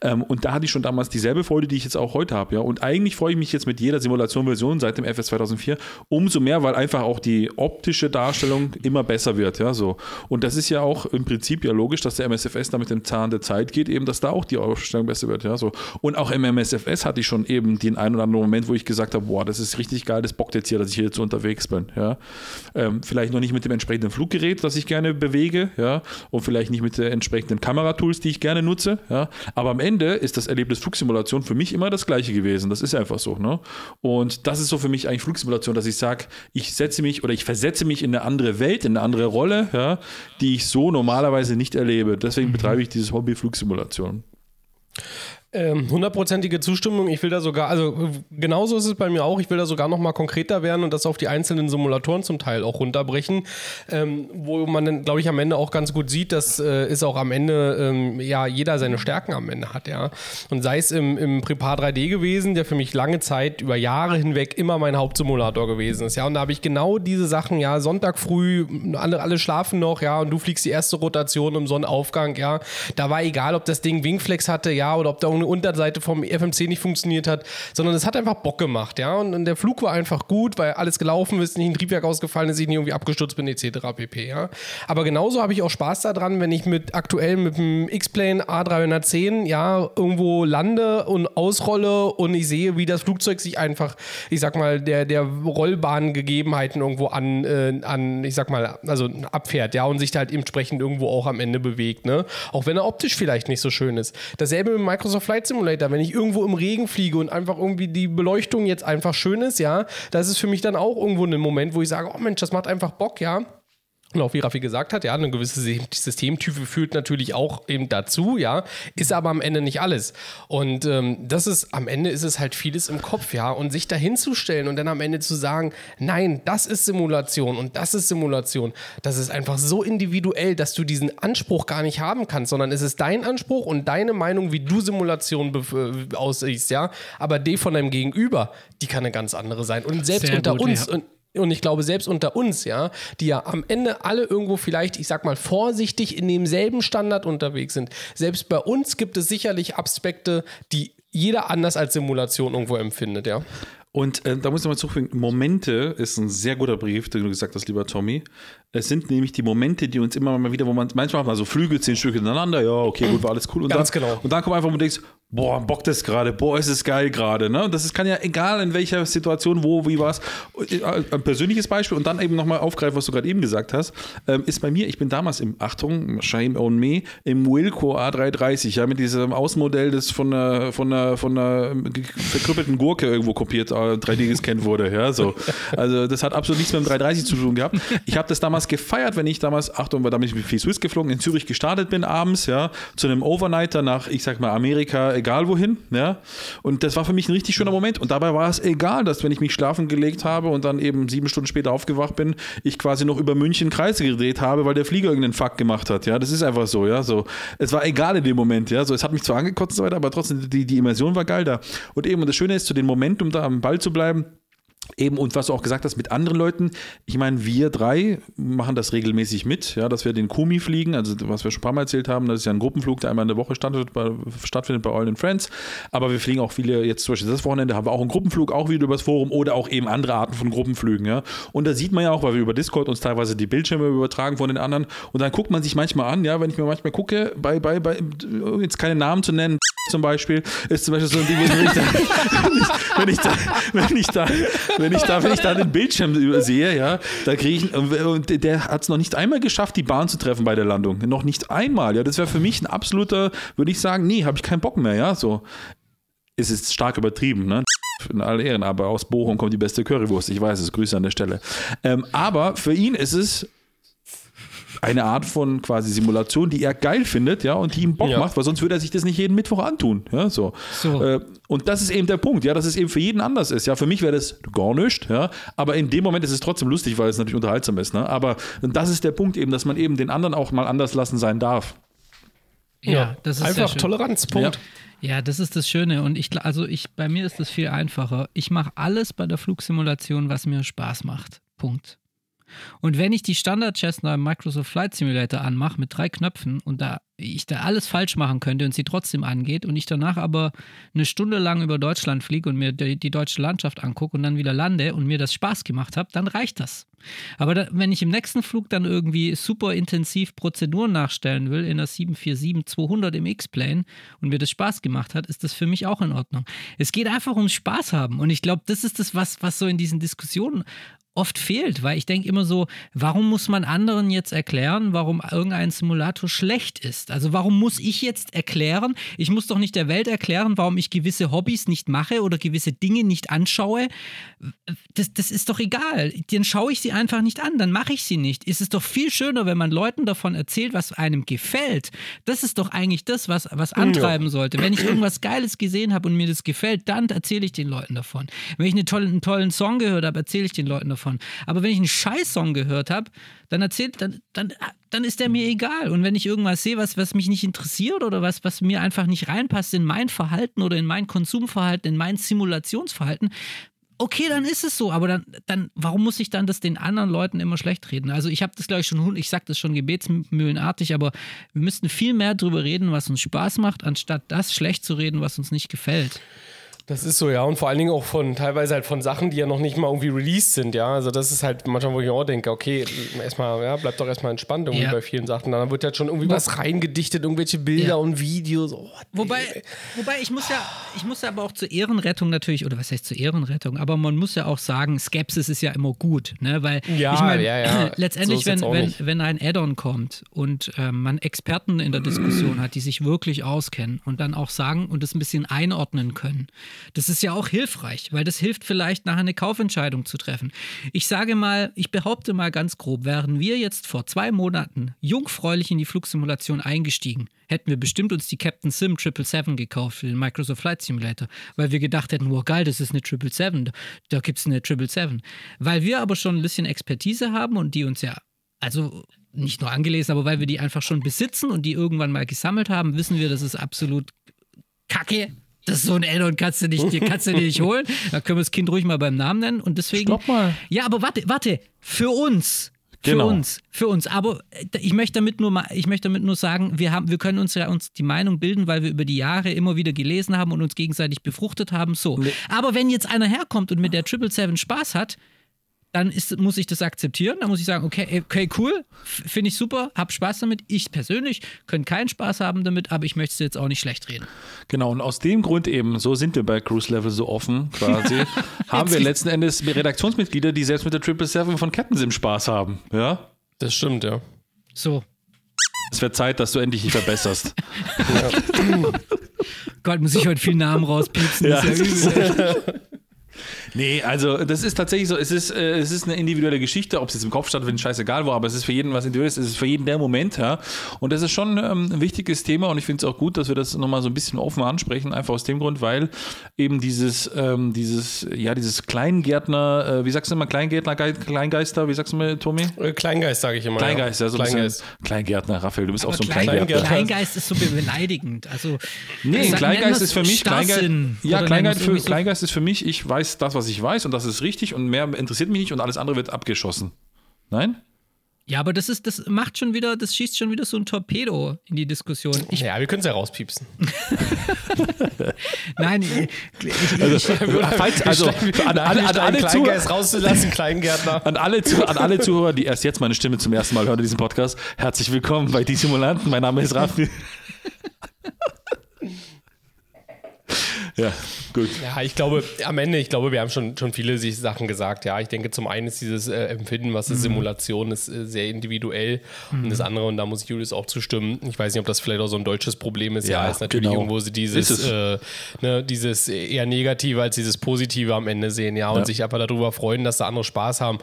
Ähm, und da hatte ich schon damals dieselbe Freude, die ich jetzt auch heute habe, ja. Und eigentlich freue ich mich jetzt mit jeder Simulation-Version seit dem FS 2004 umso mehr, weil einfach auch die optische Darstellung immer besser wird, ja, so. Und das ist ja auch im Prinzip ja logisch, dass der MSFS da mit dem Zahn der Zeit geht, eben, dass da auch die Ausstellung besser wird, ja, so. Und auch im MSFS hatte ich schon eben den einen oder anderen Moment, wo ich gesagt habe, boah, das ist richtig geil, das bockt jetzt hier, dass ich hier jetzt unterwegs bin, ja. Ähm, vielleicht noch nicht mit dem entsprechenden Fluggerät, das ich gerne bewege, ja, und vielleicht nicht mit den entsprechenden Kameratools, die ich gerne nutze, ja, aber am Ende ist das Erlebnis Flugsimulation für mich immer das gleiche gewesen, das ist einfach so, ne, und das ist so für mich eigentlich Flugsimulation, dass ich sage, ich setze mich oder ich versetze mich in eine andere Welt, in eine andere Rolle, ja, die ich so normalerweise nicht erlebe, deswegen betreibe ich dieses Hobby Flugsimulation. Ähm, hundertprozentige Zustimmung. Ich will da sogar, also genauso ist es bei mir auch. Ich will da sogar noch mal konkreter werden und das auf die einzelnen Simulatoren zum Teil auch runterbrechen, ähm, wo man dann, glaube ich, am Ende auch ganz gut sieht, dass äh, es auch am Ende ähm, ja jeder seine Stärken am Ende hat, ja. Und sei es im, im Prepar 3D gewesen, der für mich lange Zeit über Jahre hinweg immer mein Hauptsimulator gewesen ist, ja. Und da habe ich genau diese Sachen, ja, Sonntag früh, alle, alle schlafen noch, ja, und du fliegst die erste Rotation im Sonnenaufgang, ja. Da war egal, ob das Ding Wingflex hatte, ja, oder ob da eine Unterseite vom FMC nicht funktioniert hat, sondern es hat einfach Bock gemacht, ja. Und, und der Flug war einfach gut, weil alles gelaufen ist, nicht ein Triebwerk ausgefallen ist, ich nicht irgendwie abgestürzt bin, etc. pp. Ja. Aber genauso habe ich auch Spaß daran, wenn ich mit aktuell mit dem X-Plane A310 ja irgendwo lande und ausrolle und ich sehe, wie das Flugzeug sich einfach, ich sag mal, der, der Rollbahngegebenheiten irgendwo an, äh, an, ich sag mal, also abfährt, ja, und sich halt entsprechend irgendwo auch am Ende bewegt, ne? Auch wenn er optisch vielleicht nicht so schön ist. Dasselbe mit Microsoft Flight Simulator, wenn ich irgendwo im Regen fliege und einfach irgendwie die Beleuchtung jetzt einfach schön ist, ja, das ist für mich dann auch irgendwo ein Moment, wo ich sage, oh Mensch, das macht einfach Bock, ja. Und auch wie Raffi gesagt hat, ja, eine gewisse Sy- Systemtiefe führt natürlich auch eben dazu, ja, ist aber am Ende nicht alles. Und ähm, das ist, am Ende ist es halt vieles im Kopf, ja. Und sich dahin zu stellen und dann am Ende zu sagen, nein, das ist Simulation und das ist Simulation, das ist einfach so individuell, dass du diesen Anspruch gar nicht haben kannst, sondern es ist dein Anspruch und deine Meinung, wie du Simulation äh, aussiehst, ja. Aber die von deinem Gegenüber, die kann eine ganz andere sein. Und selbst Sehr unter gut, uns, ja. und und ich glaube, selbst unter uns, ja, die ja am Ende alle irgendwo vielleicht, ich sag mal, vorsichtig in demselben Standard unterwegs sind, selbst bei uns gibt es sicherlich Aspekte, die jeder anders als Simulation irgendwo empfindet, ja. Und äh, da muss ich mal zufügen, Momente ist ein sehr guter Brief, den du gesagt hast, lieber Tommy. Es sind nämlich die Momente, die uns immer mal wieder, wo man manchmal hat man so Flügel, zehn Stücke ineinander, ja, okay, gut, war alles cool. Und Ganz dann, genau. Und dann kommt einfach, wo du denkst, boah, Bock das gerade, boah, ist es geil gerade. Ne? Und das ist, kann ja egal in welcher Situation, wo, wie war es. Ein persönliches Beispiel und dann eben nochmal aufgreifen, was du gerade eben gesagt hast, ähm, ist bei mir, ich bin damals im, Achtung, Shame on me, im Wilco A330, ja, mit diesem Außenmodell, das von einer, von einer, von einer verkrüppelten Gurke irgendwo kopiert, äh, 3D gescannt wurde, ja, so. Also das hat absolut nichts mit dem 330 zu tun gehabt. Ich habe das damals gefeiert, wenn ich damals, Achtung, weil damit ich mit Swiss geflogen, in Zürich gestartet bin abends, ja, zu einem Overnighter nach, ich sag mal, Amerika, egal wohin, ja. Und das war für mich ein richtig schöner Moment. Und dabei war es egal, dass wenn ich mich schlafen gelegt habe und dann eben sieben Stunden später aufgewacht bin, ich quasi noch über München Kreise gedreht habe, weil der Flieger irgendeinen Fuck gemacht hat, ja. Das ist einfach so, ja. So, es war egal in dem Moment, ja. So, es hat mich zwar angekotzt und so weiter, aber trotzdem, die, die Immersion war geil da. Und eben, und das Schöne ist, zu dem Moment, um da am Ball zu bleiben, Eben, und was du auch gesagt hast mit anderen Leuten, ich meine, wir drei machen das regelmäßig mit, ja, dass wir den Kumi fliegen, also was wir schon ein paar Mal erzählt haben, das ist ja ein Gruppenflug, der einmal in der Woche stattfindet bei, stattfindet All in Friends, aber wir fliegen auch viele, jetzt zum Beispiel das Wochenende haben wir auch einen Gruppenflug, auch wieder übers Forum oder auch eben andere Arten von Gruppenflügen, ja, und da sieht man ja auch, weil wir über Discord uns teilweise die Bildschirme übertragen von den anderen. Und dann guckt man sich manchmal an, ja, wenn ich mir manchmal gucke, bei, bei, bei jetzt keine Namen zu nennen, zum Beispiel, ist zum Beispiel so ein Ding, wenn ich da, wenn ich da, wenn ich da, wenn ich da, den Bildschirm sehe, ja, da kriege ich, und der hat es noch nicht einmal geschafft, die Bahn zu treffen bei der Landung. Noch nicht einmal, ja. Das wäre für mich ein absoluter, würde ich sagen, nee, habe ich keinen Bock mehr, ja. So. Es ist stark übertrieben, ne? In allen Ehren, aber aus Bochum kommt die beste Currywurst. Ich weiß es, Grüße an der Stelle. Ähm, aber für ihn ist es eine Art von quasi Simulation, die er geil findet, ja, und die ihm Bock Ja. macht, weil sonst würde er sich das nicht jeden Mittwoch antun, ja, so. So. Äh, und das ist eben der Punkt, ja, dass es eben für jeden anders ist, ja. Für mich wäre das gar nichts, ja, aber in dem Moment ist es trotzdem lustig, weil es natürlich unterhaltsam ist, ne. Aber das ist der Punkt eben, dass man eben den anderen auch mal anders lassen sein darf. Ja, das ist Einfach. Toleranzpunkt. Ja, das ist das Schöne. Und ich, also ich, bei mir ist das viel einfacher. Ich mache alles bei der Flugsimulation, was mir Spaß macht. Punkt. Und wenn ich die Standard Cessna im Microsoft Flight Simulator anmache mit drei Knöpfen und da ich da alles falsch machen könnte und sie trotzdem angeht und ich danach aber eine Stunde lang über Deutschland fliege und mir die, die deutsche Landschaft angucke und dann wieder lande und mir das Spaß gemacht habe, dann reicht das. Aber da, wenn ich im nächsten Flug dann irgendwie super intensiv Prozeduren nachstellen will in der 747-200 im X-Plane und mir das Spaß gemacht hat, ist das für mich auch in Ordnung. Es geht einfach ums Spaß haben und ich glaube, das ist das, was, was so in diesen Diskussionen oft fehlt, weil ich denke immer so, warum muss man anderen jetzt erklären, warum irgendein Simulator schlecht ist? Also warum muss ich jetzt erklären, ich muss doch nicht der Welt erklären, warum ich gewisse Hobbys nicht mache oder gewisse Dinge nicht anschaue. Das, das ist doch egal. Dann schaue ich sie einfach nicht an, dann mache ich sie nicht. Es ist doch viel schöner, wenn man Leuten davon erzählt, was einem gefällt. Das ist doch eigentlich das, was, was antreiben sollte. Wenn ich irgendwas Geiles gesehen habe und mir das gefällt, dann erzähle ich den Leuten davon. Wenn ich eine tolle, einen tollen Song gehört habe, erzähle ich den Leuten davon. Aber wenn ich einen Scheiß-Song gehört habe, dann erzählt, dann, dann, dann ist der mir egal. Und wenn ich irgendwas sehe, was, was mich nicht interessiert oder was, was mir einfach nicht reinpasst in mein Verhalten oder in mein Konsumverhalten, in mein Simulationsverhalten, okay, dann ist es so, aber dann, dann, warum muss ich dann das den anderen Leuten immer schlecht reden? Also ich habe das, glaube ich, schon, ich sage das schon gebetsmühlenartig, aber wir müssten viel mehr drüber reden, was uns Spaß macht, anstatt das schlecht zu reden, was uns nicht gefällt. Das ist so, ja. Und vor allen Dingen auch von teilweise halt von Sachen, die ja noch nicht mal irgendwie released sind, ja. Also das ist halt manchmal, wo ich auch denke, okay, erstmal, ja, bleibt doch erstmal entspannt irgendwie Ja. bei vielen Sachen. Dann wird halt schon irgendwie was reingedichtet, irgendwelche Bilder Ja. und Videos. Oh, Wobei, wobei ich muss ja, ich muss ja aber auch zur Ehrenrettung natürlich, oder was heißt zur Ehrenrettung, aber man muss ja auch sagen, Skepsis ist ja immer gut, ne? Weil Ja, ich meine, ja, ja. letztendlich, So wenn, wenn, nicht. wenn ein Add-on kommt und ähm, man Experten in der Diskussion hat, die sich wirklich auskennen und dann auch sagen und das ein bisschen einordnen können, das ist ja auch hilfreich, weil das hilft vielleicht nachher eine Kaufentscheidung zu treffen. Ich sage mal, ich behaupte mal ganz grob, wären wir jetzt vor zwei Monaten jungfräulich in die Flugsimulation eingestiegen, hätten wir bestimmt uns die Captain Sim 777 gekauft für den Microsoft Flight Simulator, weil wir gedacht hätten, wow geil, das ist eine 777, da gibt es eine 777. Weil wir aber schon ein bisschen Expertise haben und die uns ja, also nicht nur angelesen, aber weil wir die einfach schon besitzen und die irgendwann mal gesammelt haben, wissen wir, das ist absolut kacke. Das ist so ein Addon kannst du nicht, kannst du dir nicht holen. Da können wir das Kind ruhig mal beim Namen nennen. Und deswegen. Stopp mal. Ja, aber warte, warte. Für uns. Für Genau. uns, für uns. Aber äh, ich möchte damit nur mal, ich möchte damit nur sagen, wir haben, wir können uns ja uns die Meinung bilden, weil wir über die Jahre immer wieder gelesen haben und uns gegenseitig befruchtet haben. So. Aber wenn jetzt einer herkommt und mit der Triple Seven Spaß hat, dann ist, muss ich das akzeptieren. Dann muss ich sagen, okay, okay, cool, finde ich super, hab Spaß damit. Ich persönlich könnte keinen Spaß haben damit, aber ich möchte es jetzt auch nicht schlecht reden. Genau, und aus dem Grund eben, so sind wir bei Cruise Level so offen quasi, haben wir letzten Endes Redaktionsmitglieder, die selbst mit der Triple Seven von Captain Sim Spaß haben. Ja? Das stimmt, ja. So. Es wird Zeit, dass du endlich dich verbesserst. Gott, muss ich heute viel Namen rauspiepsen. Ja, das ist ja übel. Nee, also das ist tatsächlich so, es ist, äh, es ist eine individuelle Geschichte, ob es jetzt im Kopf stattfindet, scheißegal wo, aber es ist für jeden was Individuelles, es ist für jeden der Moment, ja. Und das ist schon ähm, ein wichtiges Thema und ich finde es auch gut, dass wir das nochmal so ein bisschen offen ansprechen, einfach aus dem Grund, weil eben dieses, ähm, dieses, ja, dieses Kleingärtner, äh, wie sagst du immer, Kleingärtner, Ge- Kleingeister, wie sagst du mir, Tommy? Äh, Kleingeist, sage ich immer. Kleingeist, ja, so ein Kleingeist. bisschen Kleingärtner, Raphael, du bist auch so ein Klein- Kleingärtner. Kleingeist ist so beleidigend. Also, Nee, Kleingeist ist für mich, Kleingeist, ja, Kleingeist, für, so- Kleingeist ist für mich, ich weiß das, was ich weiß und das ist richtig und mehr interessiert mich nicht und alles andere wird abgeschossen. Nein? Ja, aber das ist, das macht schon wieder, das schießt schon wieder so ein Torpedo in die Diskussion. Ich, Ja, wir können es ja rauspiepsen. nein, ich, ich, Also, falls, also an, alle, an, alle Zuhörer, rauszulassen, Kleingärtner. an, alle, Zu- an alle Zuhörer, die erst jetzt meine Stimme zum ersten Mal hören in diesem Podcast, herzlich willkommen bei Die Simulanten. Mein Name ist Raffi. ja, gut. Ja, ich glaube, am Ende, ich glaube, wir haben schon, schon viele Sachen gesagt. Ja, ich denke, zum einen ist dieses äh, Empfinden, was ist Simulation, ist äh, sehr individuell. Und das andere, und da muss ich Julius auch zustimmen, ich weiß nicht, ob das vielleicht auch so ein deutsches Problem ist. Ja, Ja, ist natürlich genau. irgendwo dieses, äh, ne, dieses eher Negative als dieses Positive am Ende sehen. Ja, und Ja. sich einfach darüber freuen, dass da andere Spaß haben.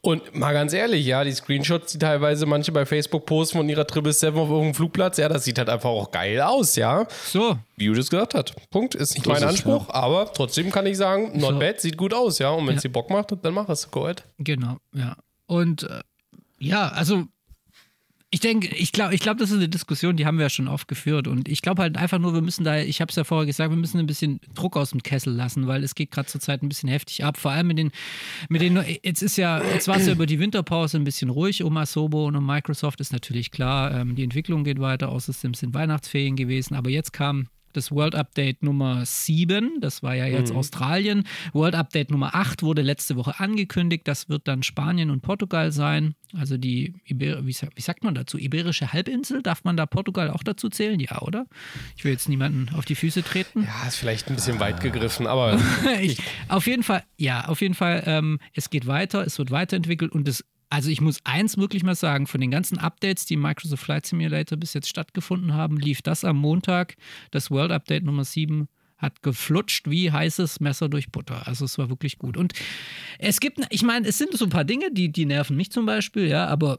Und mal ganz ehrlich, ja, die Screenshots, die teilweise manche bei Facebook posten von ihrer Triple Seven auf irgendeinem Flugplatz, ja, das sieht halt einfach auch geil aus, ja so, wie Julius gesagt hat. Punkt. Ist nicht mein es, Anspruch, aber trotzdem kann ich sagen, not So. bad, sieht gut aus, ja. Und wenn es Ja. dir Bock macht, dann mach es. Go ahead. genau, ja. Und äh, ja, also ich denke, ich glaube, ich glaube, das ist eine Diskussion, die haben wir ja schon oft geführt. Und ich glaube halt einfach nur, wir müssen da, ich habe es ja vorher gesagt, wir müssen ein bisschen Druck aus dem Kessel lassen, weil es geht gerade zur Zeit ein bisschen heftig ab. Vor allem mit den, mit den, jetzt ist ja, jetzt war es ja über die Winterpause ein bisschen ruhig um Asobo und um Microsoft, ist natürlich klar. Ähm, die Entwicklung geht weiter, außerdem sind Weihnachtsferien gewesen, aber jetzt kam das World Update Nummer 7, das war ja jetzt Australien. World Update Nummer 8 wurde letzte Woche angekündigt, das wird dann Spanien und Portugal sein. Also die, Iber wie, wie sagt man dazu, Iberische Halbinsel, darf man da Portugal auch dazu zählen? Ja, oder? Ich will jetzt niemanden auf die Füße treten. Ja, ist vielleicht ein bisschen weit gegriffen, aber Ich, auf jeden Fall, ja, auf jeden Fall, ähm, es geht weiter, es wird weiterentwickelt und es, also ich muss eins wirklich mal sagen, von den ganzen Updates, die im Microsoft Flight Simulator bis jetzt stattgefunden haben, lief das am Montag, das World Update Nummer 7 hat geflutscht wie heißes Messer durch Butter. Also es war wirklich gut. Und es gibt, ich meine, es sind so ein paar Dinge, die, die nerven mich zum Beispiel, ja, aber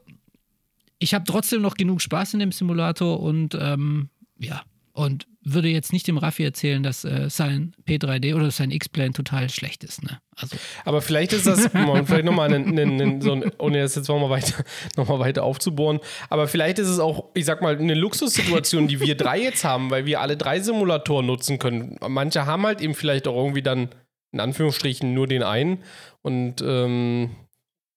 ich habe trotzdem noch genug Spaß in dem Simulator und ähm, ja, und würde jetzt nicht dem Raffi erzählen, dass äh, sein P3D oder sein X-Plane total schlecht ist. Ne? Also, Aber vielleicht ist das, vielleicht nochmal, so ein, ohne das jetzt nochmal weiter, noch mal weiter aufzubohren, aber vielleicht ist es auch, ich sag mal, eine Luxussituation, die wir drei jetzt haben, weil wir alle drei Simulatoren nutzen können. Manche haben halt eben vielleicht auch irgendwie dann, in Anführungsstrichen, nur den einen und ähm,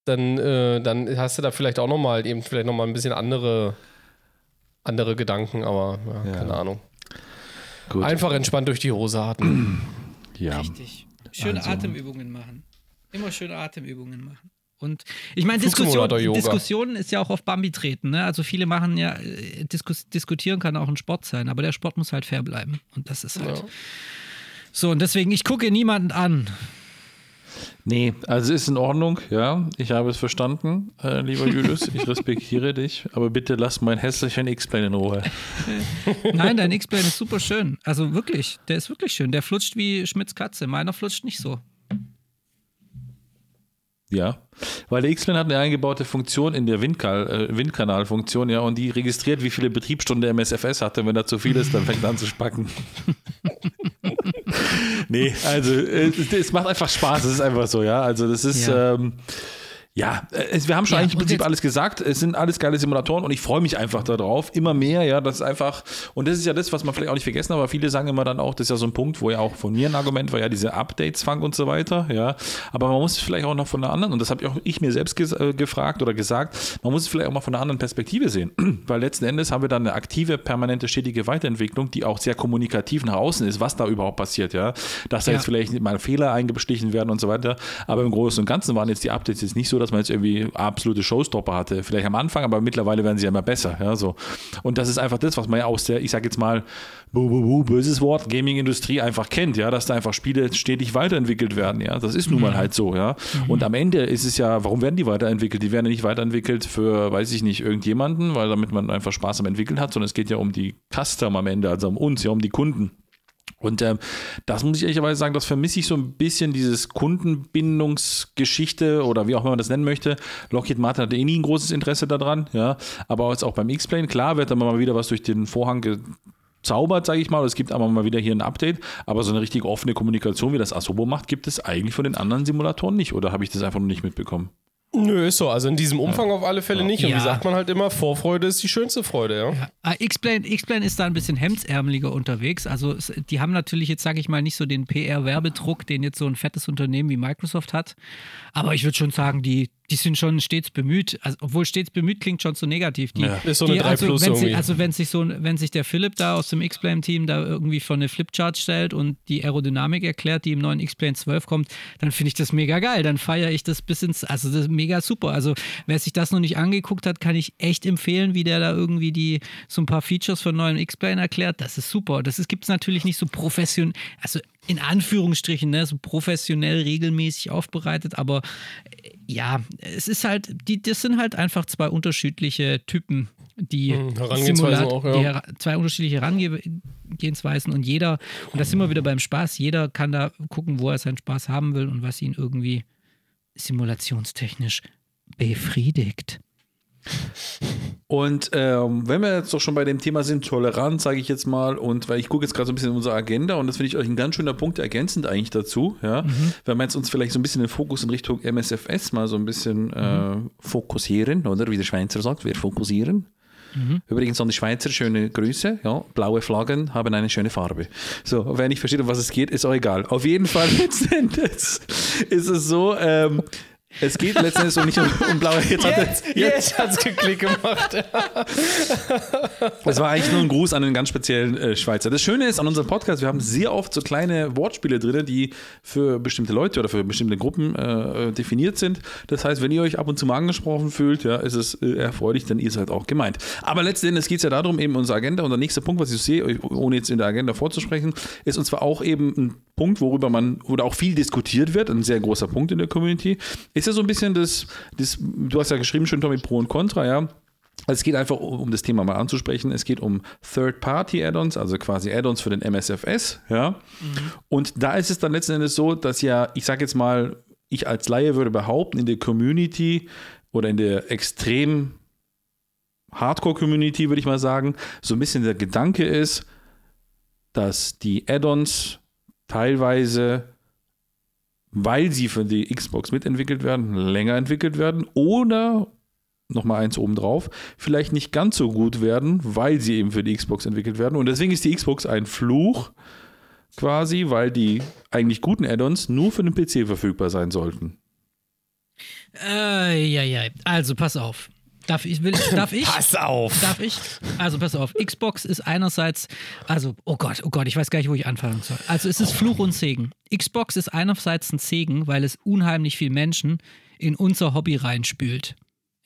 dann, äh, dann hast du da vielleicht auch nochmal eben vielleicht nochmal ein bisschen andere, andere Gedanken, aber ja, Ja. keine Ahnung. Gut. Einfach entspannt durch die Hose atmen. ja. richtig. Schöne Also. Atemübungen machen. Immer schöne Atemübungen machen. Und ich meine, Diskussion. Diskussionen ist ja auch auf Bambi treten. Ne? Also viele machen ja, äh, Diskus diskutieren kann auch ein Sport sein, aber der Sport muss halt fair bleiben. Und das ist halt. Ja. So, und deswegen, ich gucke niemanden an. Nee, also ist in Ordnung, ja. Ich habe es verstanden, äh, lieber Julius. Ich respektiere dich, aber bitte lass mein hässlichen X-Plane in Ruhe. Nein, dein X-Plane ist super schön. Also wirklich, der ist wirklich schön. Der flutscht wie Schmidts Katze. Meiner flutscht nicht so. Ja, weil der X-Plane hat eine eingebaute Funktion in der Windkal äh, Windkanalfunktion, ja, und die registriert, wie viele Betriebsstunden der MSFS hatte. Wenn da zu viel ist, dann fängt er an zu spacken. nee, also äh, es, es macht einfach Spaß, es ist einfach so, ja. Also das ist, Ja. ähm, Ja, äh, es, wir haben schon Ja, eigentlich im Prinzip alles gesagt. Es sind alles geile Simulatoren und ich freue mich einfach darauf. Immer mehr, ja. Das ist einfach, und das ist ja das, was man vielleicht auch nicht vergessen aber viele sagen immer dann auch, das ist ja so ein Punkt, wo ja auch von mir ein Argument war, ja, diese Updates-Fang und so weiter, ja. Aber man muss es vielleicht auch noch von einer anderen, und das habe ich auch ich mir selbst ges äh, gefragt oder gesagt, man muss es vielleicht auch mal von einer anderen Perspektive sehen. Weil letzten Endes haben wir dann eine aktive, permanente, stetige Weiterentwicklung, die auch sehr kommunikativ nach außen ist, was da überhaupt passiert, ja. Dass da Ja. jetzt vielleicht mal Fehler eingestichen werden und so weiter. Aber im Großen und Ganzen waren jetzt die Updates jetzt nicht so, dass man jetzt irgendwie absolute Showstopper hatte. Vielleicht am Anfang, aber mittlerweile werden sie ja immer besser. Ja, so. Und das ist einfach das, was man ja aus der, ich sage jetzt mal, buh, buh, buh, böses Wort, Gaming-Industrie einfach kennt, ja, dass da einfach Spiele stetig weiterentwickelt werden. Ja, das ist nun mal halt so. Ja. Und am Ende ist es ja, warum werden die weiterentwickelt? Die werden ja nicht weiterentwickelt für, weiß ich nicht, irgendjemanden, weil damit man einfach Spaß am Entwickeln hat, sondern es geht ja um die Custom am Ende, also um uns, ja, um die Kunden. Und ähm, das muss ich ehrlicherweise sagen, das vermisse ich so ein bisschen, dieses Kundenbindungsgeschichte oder wie auch immer man das nennen möchte. Lockheed Martin hatte eh nie ein großes Interesse daran, ja. Aber jetzt auch beim X-Plane, klar wird dann mal wieder was durch den Vorhang gezaubert, sage ich mal. Es gibt aber mal wieder hier ein Update. Aber so eine richtig offene Kommunikation, wie das Asobo macht, gibt es eigentlich von den anderen Simulatoren nicht. Oder habe ich das einfach noch nicht mitbekommen? Nö, ist so. Also in diesem Umfang auf alle Fälle nicht. Und Ja. wie sagt man halt immer, Vorfreude ist die schönste Freude, ja. Ja. Ah, X-Plane ist da ein bisschen hemdsärmeliger unterwegs. Also es, die haben natürlich jetzt, sage ich mal, nicht so den PR-Werbedruck, den jetzt so ein fettes Unternehmen wie Microsoft hat. Aber ich würde schon sagen, die, die sind schon stets bemüht. Also, obwohl stets bemüht klingt schon so negativ. Die, Ja, ist so eine die, 3 also, wenn sie, also wenn sich so, ein- wenn sich der Philipp da aus dem X-Plane-Team da irgendwie von eine Flipchart stellt und die Aerodynamik erklärt, die im neuen X-Plane 12 kommt, dann finde ich das mega geil. Dann feiere ich das bis ins, also das ist mega super. Also wer sich das noch nicht angeguckt hat, kann ich echt empfehlen, wie der da irgendwie die so ein paar Features von neuen X-Plane erklärt. Das ist super. Das gibt es natürlich nicht so professionell, also in Anführungsstrichen, ne, so professionell regelmäßig aufbereitet, aber äh, ja, es ist halt, die, das sind halt einfach zwei unterschiedliche Typen, die Mhm, Herangehensweisen Simulat- auch, ja. die Hera- zwei unterschiedliche Herangehensweisen und jeder, und das sind wir wieder beim Spaß, jeder kann da gucken, wo er seinen Spaß haben will und was ihn irgendwie simulationstechnisch befriedigt. Und ähm, wenn wir jetzt doch schon bei dem Thema sind, Toleranz, sage ich jetzt mal, und weil ich gucke jetzt gerade so ein bisschen in unsere Agenda und das finde ich euch ein ganz schöner Punkt ergänzend eigentlich dazu, ja, wenn wir jetzt uns vielleicht so ein bisschen den Fokus in Richtung MSFS mal so ein bisschen äh, fokussieren, oder wie der Schweizer sagt, wir fokussieren. Übrigens an die Schweizer schöne Grüße. Ja, blaue Flaggen haben eine schöne Farbe. So, wer nicht versteht, um was es geht, ist auch egal. Auf jeden Fall letzten Endes ist es so, ähm, es geht letzten Endes so nicht um, um blaue. Jetzt hat er, jetzt hat's geklickt gemacht. Das war eigentlich nur ein Gruß an einen ganz speziellen äh, Schweizer. Das Schöne ist an unserem Podcast, wir haben sehr oft so kleine Wortspiele drin, die für bestimmte Leute oder für bestimmte Gruppen äh, definiert sind. Das heißt, wenn ihr euch ab und zu mal angesprochen fühlt, ja, ist es äh, erfreulich, dann ihr seid auch gemeint. Aber letzten Endes geht es ja darum, eben unsere Agenda und der nächste Punkt, was ich sehe, ohne jetzt in der Agenda vorzusprechen, ist und zwar auch eben ein Punkt, worüber man oder auch viel diskutiert wird, ein sehr großer Punkt in der Community, ist ja so ein bisschen das, das du hast ja geschrieben schon, Tommy, Pro und Contra, ja. Also es geht einfach, um das Thema mal anzusprechen, es geht um Third-Party-Add-ons, also quasi Add-ons für den MSFS, ja. Und da ist es dann letzten Endes so, dass ja, ich sage jetzt mal, ich als Laie würde behaupten, in der Community oder in der extrem Hardcore-Community, würde ich mal sagen, so ein bisschen der Gedanke ist, dass die Add-ons teilweise, weil sie für die Xbox mitentwickelt werden, länger entwickelt werden oder nochmal eins obendrauf, vielleicht nicht ganz so gut werden, weil sie eben für die Xbox entwickelt werden. Und deswegen ist die Xbox ein Fluch quasi, weil die eigentlich guten Add-ons nur für den PC verfügbar sein sollten. Äh, ja, ja. Also, pass auf. Darf ich? Will, darf ich? Pass auf. Darf ich? Also pass auf, Xbox ist einerseits, also, oh Gott, oh Gott, ich weiß gar nicht, wo ich anfangen soll. Also es ist Fluch und Segen. Xbox ist einerseits ein Segen, weil es unheimlich viel Menschen in unser Hobby reinspült.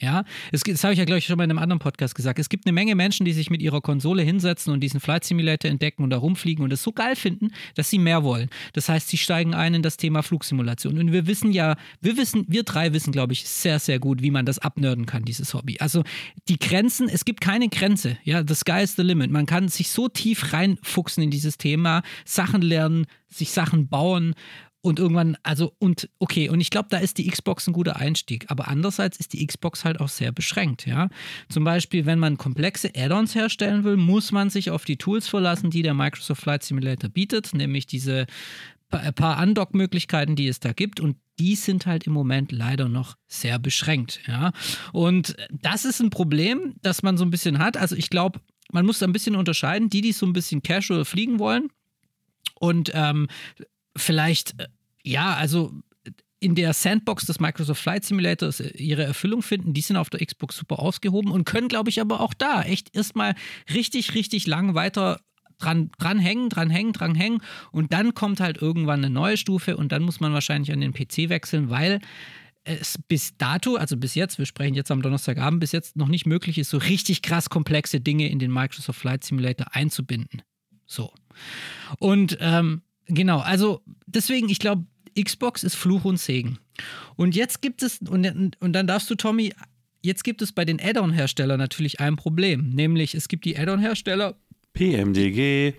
Ja, es, das habe ich ja, glaube ich, schon mal in einem anderen Podcast gesagt. Es gibt eine Menge Menschen, die sich mit ihrer Konsole hinsetzen und diesen Flight Simulator entdecken und da rumfliegen und es so geil finden, dass sie mehr wollen. Das heißt, sie steigen ein in das Thema Flugsimulation. Und wir wissen ja, wir wissen, wir drei wissen, glaube ich, sehr, sehr gut, wie man das abnörden kann, dieses Hobby. Also die Grenzen, es gibt keine Grenze. Ja, the sky is the limit. Man kann sich so tief reinfuchsen in dieses Thema, Sachen lernen, sich Sachen bauen und irgendwann, also, und okay, und ich glaube, da ist die Xbox ein guter Einstieg. Aber andererseits ist die Xbox halt auch sehr beschränkt, ja. Zum Beispiel, wenn man komplexe Add-ons herstellen will, muss man sich auf die Tools verlassen, die der Microsoft Flight Simulator bietet, nämlich diese ein paar Undock-Möglichkeiten, die es da gibt und die sind halt im Moment leider noch sehr beschränkt. Ja? Und das ist ein Problem, das man so ein bisschen hat. Also ich glaube, man muss da ein bisschen unterscheiden, die, die so ein bisschen casual fliegen wollen und ähm, vielleicht, äh, ja, also in der Sandbox des Microsoft Flight Simulators ihre Erfüllung finden. Die sind auf der Xbox super ausgehoben und können, glaube ich, aber auch da echt erstmal richtig, richtig lang weiter dran, dran hängen, dran hängen, dran hängen. Und dann kommt halt irgendwann eine neue Stufe und dann muss man wahrscheinlich an den PC wechseln, weil es bis dato, also bis jetzt, wir sprechen jetzt am Donnerstagabend, bis jetzt noch nicht möglich ist, so richtig krass komplexe Dinge in den Microsoft Flight Simulator einzubinden. So. Und ähm, genau, also deswegen, ich glaube, Xbox ist Fluch und Segen. Und jetzt gibt es, und, und dann darfst du, Tommy, jetzt gibt es bei den Add-on-Herstellern natürlich ein Problem. Nämlich, es gibt die Add-on-Hersteller. PMDG.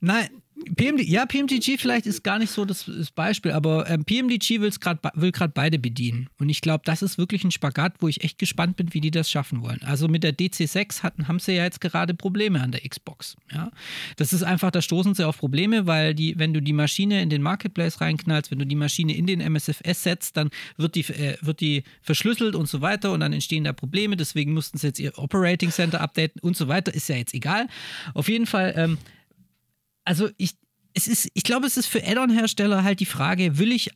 Nein, PMD, ja, PMDG vielleicht ist gar nicht so das, das Beispiel, aber ähm, PMDG grad, will gerade beide bedienen. Und ich glaube, das ist wirklich ein Spagat, wo ich echt gespannt bin, wie die das schaffen wollen. Also mit der DC6 hatten, haben sie ja jetzt gerade Probleme an der Xbox. Ja? Das ist einfach, da stoßen sie auf Probleme, weil die, wenn du die Maschine in den Marketplace reinknallst, wenn du die Maschine in den MSFS setzt, dann wird die, äh, wird die verschlüsselt und so weiter und dann entstehen da Probleme. Deswegen mussten sie jetzt ihr Operating Center updaten und so weiter. Ist ja jetzt egal. Auf jeden Fall. Ähm, also ich, es ist, ich glaube, es ist für Add-on-Hersteller halt die Frage, will ich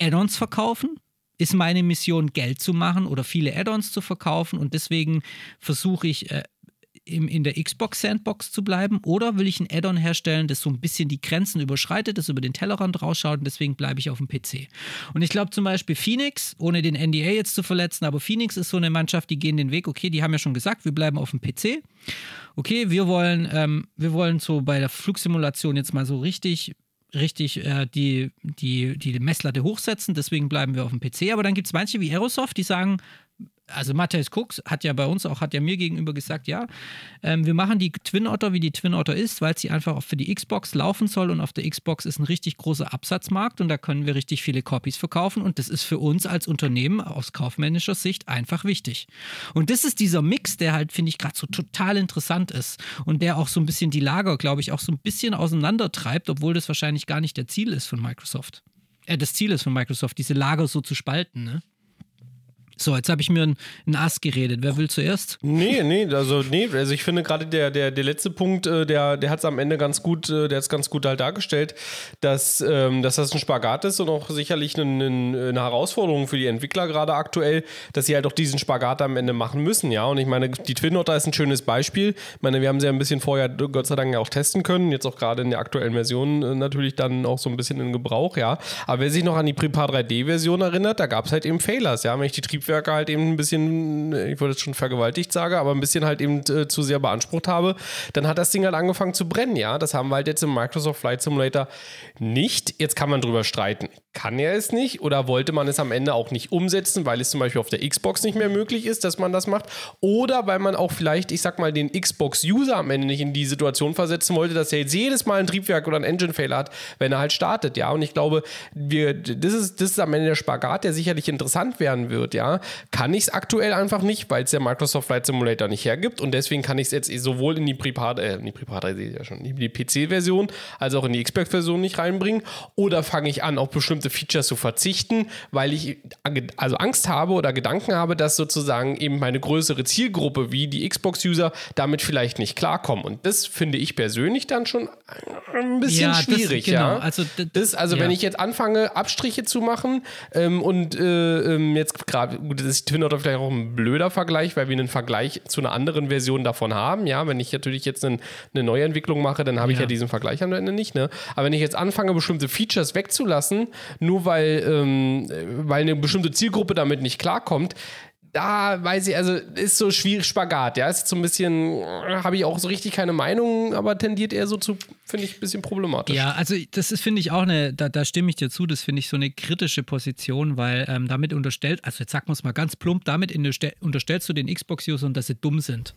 Add-ons verkaufen? Ist meine Mission, Geld zu machen oder viele Add-ons zu verkaufen und deswegen versuche ich äh, im, in der Xbox Sandbox zu bleiben oder will ich ein Add-on herstellen, das so ein bisschen die Grenzen überschreitet, das über den Tellerrand rausschaut und deswegen bleibe ich auf dem PC. Und ich glaube zum Beispiel Phoenix, ohne den NDA jetzt zu verletzen, aber Phoenix ist so eine Mannschaft, die gehen den Weg, okay, die haben ja schon gesagt, wir bleiben auf dem PC. Okay, wir wollen, ähm, wir wollen so bei der Flugsimulation jetzt mal so richtig richtig äh, die, die, die Messlatte hochsetzen, deswegen bleiben wir auf dem PC. Aber dann gibt es manche wie Aerosoft, die sagen, also Matthias Cooks hat ja bei uns auch, hat ja mir gegenüber gesagt, ja, ähm, wir machen die Twin Otter, wie die Twin Otter ist, weil sie einfach auch für die Xbox laufen soll und auf der Xbox ist ein richtig großer Absatzmarkt und da können wir richtig viele Copies verkaufen und das ist für uns als Unternehmen aus kaufmännischer Sicht einfach wichtig. Und das ist dieser Mix, der halt, finde ich, gerade so total interessant ist und der auch so ein bisschen die Lager, glaube ich, auch so ein bisschen auseinandertreibt, obwohl das wahrscheinlich gar nicht der Ziel ist von Microsoft. Äh, das Ziel ist von Microsoft, diese Lager so zu spalten, ne? So, jetzt habe ich mir einen Ass geredet. Wer will zuerst? Nee, nee, also nee, also ich finde gerade der, der, der letzte Punkt, äh, der, der hat es am Ende ganz gut, äh, der hat ganz gut halt dargestellt, dass, ähm, dass das ein Spagat ist und auch sicherlich eine, eine Herausforderung für die Entwickler gerade aktuell, dass sie halt auch diesen Spagat am Ende machen müssen, ja. Und ich meine, die Twin Otter ist ein schönes Beispiel. Ich meine, wir haben sie ja ein bisschen vorher Gott sei Dank ja auch testen können, jetzt auch gerade in der aktuellen Version äh, natürlich dann auch so ein bisschen in Gebrauch, ja. Aber wer sich noch an die Prepa 3D-Version erinnert, da gab es halt eben Failers, ja. Wenn ich die Trieb Triebwerke halt eben ein bisschen, ich wollte es schon vergewaltigt sagen, aber ein bisschen halt eben äh, zu sehr beansprucht habe, dann hat das Ding halt angefangen zu brennen, ja. Das haben wir halt jetzt im Microsoft Flight Simulator nicht. Jetzt kann man drüber streiten. Kann er es nicht oder wollte man es am Ende auch nicht umsetzen, weil es zum Beispiel auf der Xbox nicht mehr möglich ist, dass man das macht? Oder weil man auch vielleicht, ich sag mal, den Xbox-User am Ende nicht in die Situation versetzen wollte, dass er jetzt jedes Mal ein Triebwerk oder ein Engine-Fehler hat, wenn er halt startet, ja. Und ich glaube, wir, das, ist, das ist am Ende der Spagat, der sicherlich interessant werden wird, ja kann ich es aktuell einfach nicht, weil es der Microsoft Flight Simulator nicht hergibt und deswegen kann ich es jetzt sowohl in die Privat, äh, in die Privat, ja schon, in die PC-Version als auch in die Xbox-Version nicht reinbringen oder fange ich an, auf bestimmte Features zu verzichten, weil ich also Angst habe oder Gedanken habe, dass sozusagen eben meine größere Zielgruppe wie die Xbox-User damit vielleicht nicht klarkommen und das finde ich persönlich dann schon ein bisschen ja, schwierig, das, genau. ja. Also, das, also ja. wenn ich jetzt anfange, Abstriche zu machen ähm, und äh, ähm, jetzt gerade, gut, das ist Twin vielleicht auch ein blöder Vergleich, weil wir einen Vergleich zu einer anderen Version davon haben. Ja, wenn ich natürlich jetzt einen, eine Neuentwicklung mache, dann habe ich ja diesen Vergleich am Ende nicht. Ne? Aber wenn ich jetzt anfange, bestimmte Features wegzulassen, nur weil, ähm, weil eine bestimmte Zielgruppe damit nicht klarkommt, da weiß ich, also ist so schwierig Spagat, ja, ist so ein bisschen, habe ich auch so richtig keine Meinung, aber tendiert eher so zu, finde ich, ein bisschen problematisch. Ja, also das ist, finde ich, auch eine, da, da, stimme ich dir zu, das finde ich so eine kritische Position, weil ähm, damit unterstellt, also jetzt sagen wir es mal ganz plump, damit unterstellst du den Xbox-Usern, dass sie dumm sind.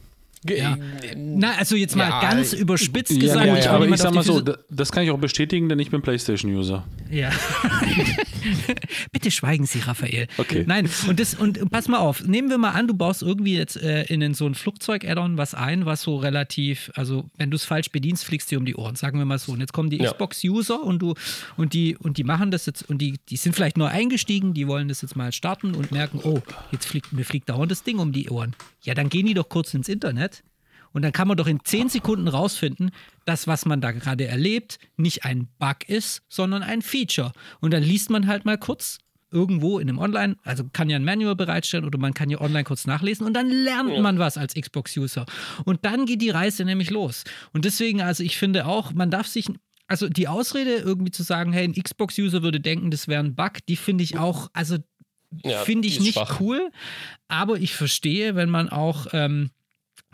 Ja. Na, also jetzt mal ja, ganz überspitzt gesagt. Ja, ja, aber ich sag mal so, das kann ich auch bestätigen, denn ich bin PlayStation-User. Ja. Bitte schweigen Sie, Raphael. Okay. Nein, und, das, und pass mal auf, nehmen wir mal an, du baust irgendwie jetzt äh, in so ein Flugzeug-Add-on was ein, was so relativ, also wenn du es falsch bedienst, fliegst du dir um die Ohren, sagen wir mal so. Und jetzt kommen die Ja. Xbox-User und du und die und die machen das jetzt und die, die sind vielleicht neu eingestiegen, die wollen das jetzt mal starten und merken, oh, jetzt fliegt mir fliegt dauernd das Ding um die Ohren. Ja, dann gehen die doch kurz ins Internet und dann kann man doch in 10 Sekunden rausfinden, dass was man da gerade erlebt, nicht ein Bug ist, sondern ein Feature. Und dann liest man halt mal kurz irgendwo in einem Online, also kann ja ein Manual bereitstellen oder man kann ja online kurz nachlesen und dann lernt man was als Xbox-User. Und dann geht die Reise nämlich los. Und deswegen, also ich finde auch, man darf sich, also die Ausrede irgendwie zu sagen, hey, ein Xbox-User würde denken, das wäre ein Bug, die finde ich auch, also Ja, finde ich nicht schwach. cool, aber ich verstehe, wenn man auch, ähm,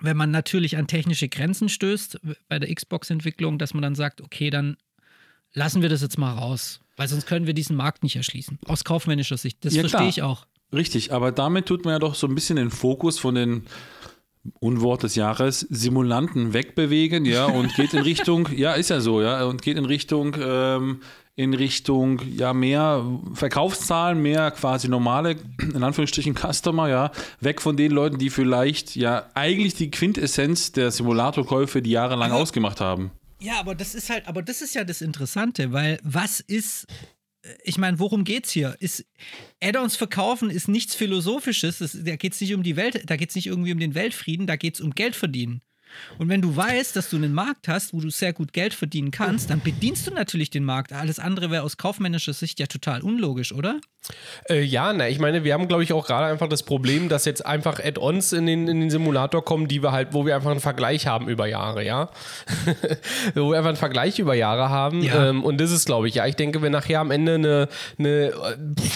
wenn man natürlich an technische Grenzen stößt bei der Xbox-Entwicklung, dass man dann sagt, okay, dann lassen wir das jetzt mal raus, weil sonst können wir diesen Markt nicht erschließen. Aus kaufmännischer Sicht. Das Ja, verstehe ich auch. Richtig, aber damit tut man ja doch so ein bisschen den Fokus von den Unwort des Jahres, Simulanten wegbewegen, ja, und geht in Richtung, ja, ist ja so, ja, und geht in Richtung, ähm, in Richtung, ja, mehr Verkaufszahlen, mehr quasi normale, in Anführungsstrichen, Customer, ja, weg von den Leuten, die vielleicht, ja, eigentlich die Quintessenz der Simulatorkäufe, die jahrelang ausgemacht haben. Ja, aber das ist halt, aber das ist ja das Interessante, weil was ist, äh, ich meine, worum geht's hier? Ist Add-ons verkaufen ist nichts Philosophisches, das, da geht's nicht um die Welt, da geht's nicht irgendwie um den Weltfrieden, da geht's um Geld verdienen. Und wenn du weißt, dass du einen Markt hast, wo du sehr gut Geld verdienen kannst, dann bedienst du natürlich den Markt. Alles andere wäre aus kaufmännischer Sicht ja total unlogisch, oder? Äh, ja, na, ich meine, wir haben, glaube ich, auch gerade einfach das Problem, dass jetzt einfach Add-ons in den, in den Simulator kommen, die wir halt, wo wir einfach einen Vergleich haben über Jahre, ja. wo wir einfach einen Vergleich über Jahre haben. Ja. Ähm, und das ist, glaube ich, ja, ich denke, wenn nachher am Ende eine, eine äh,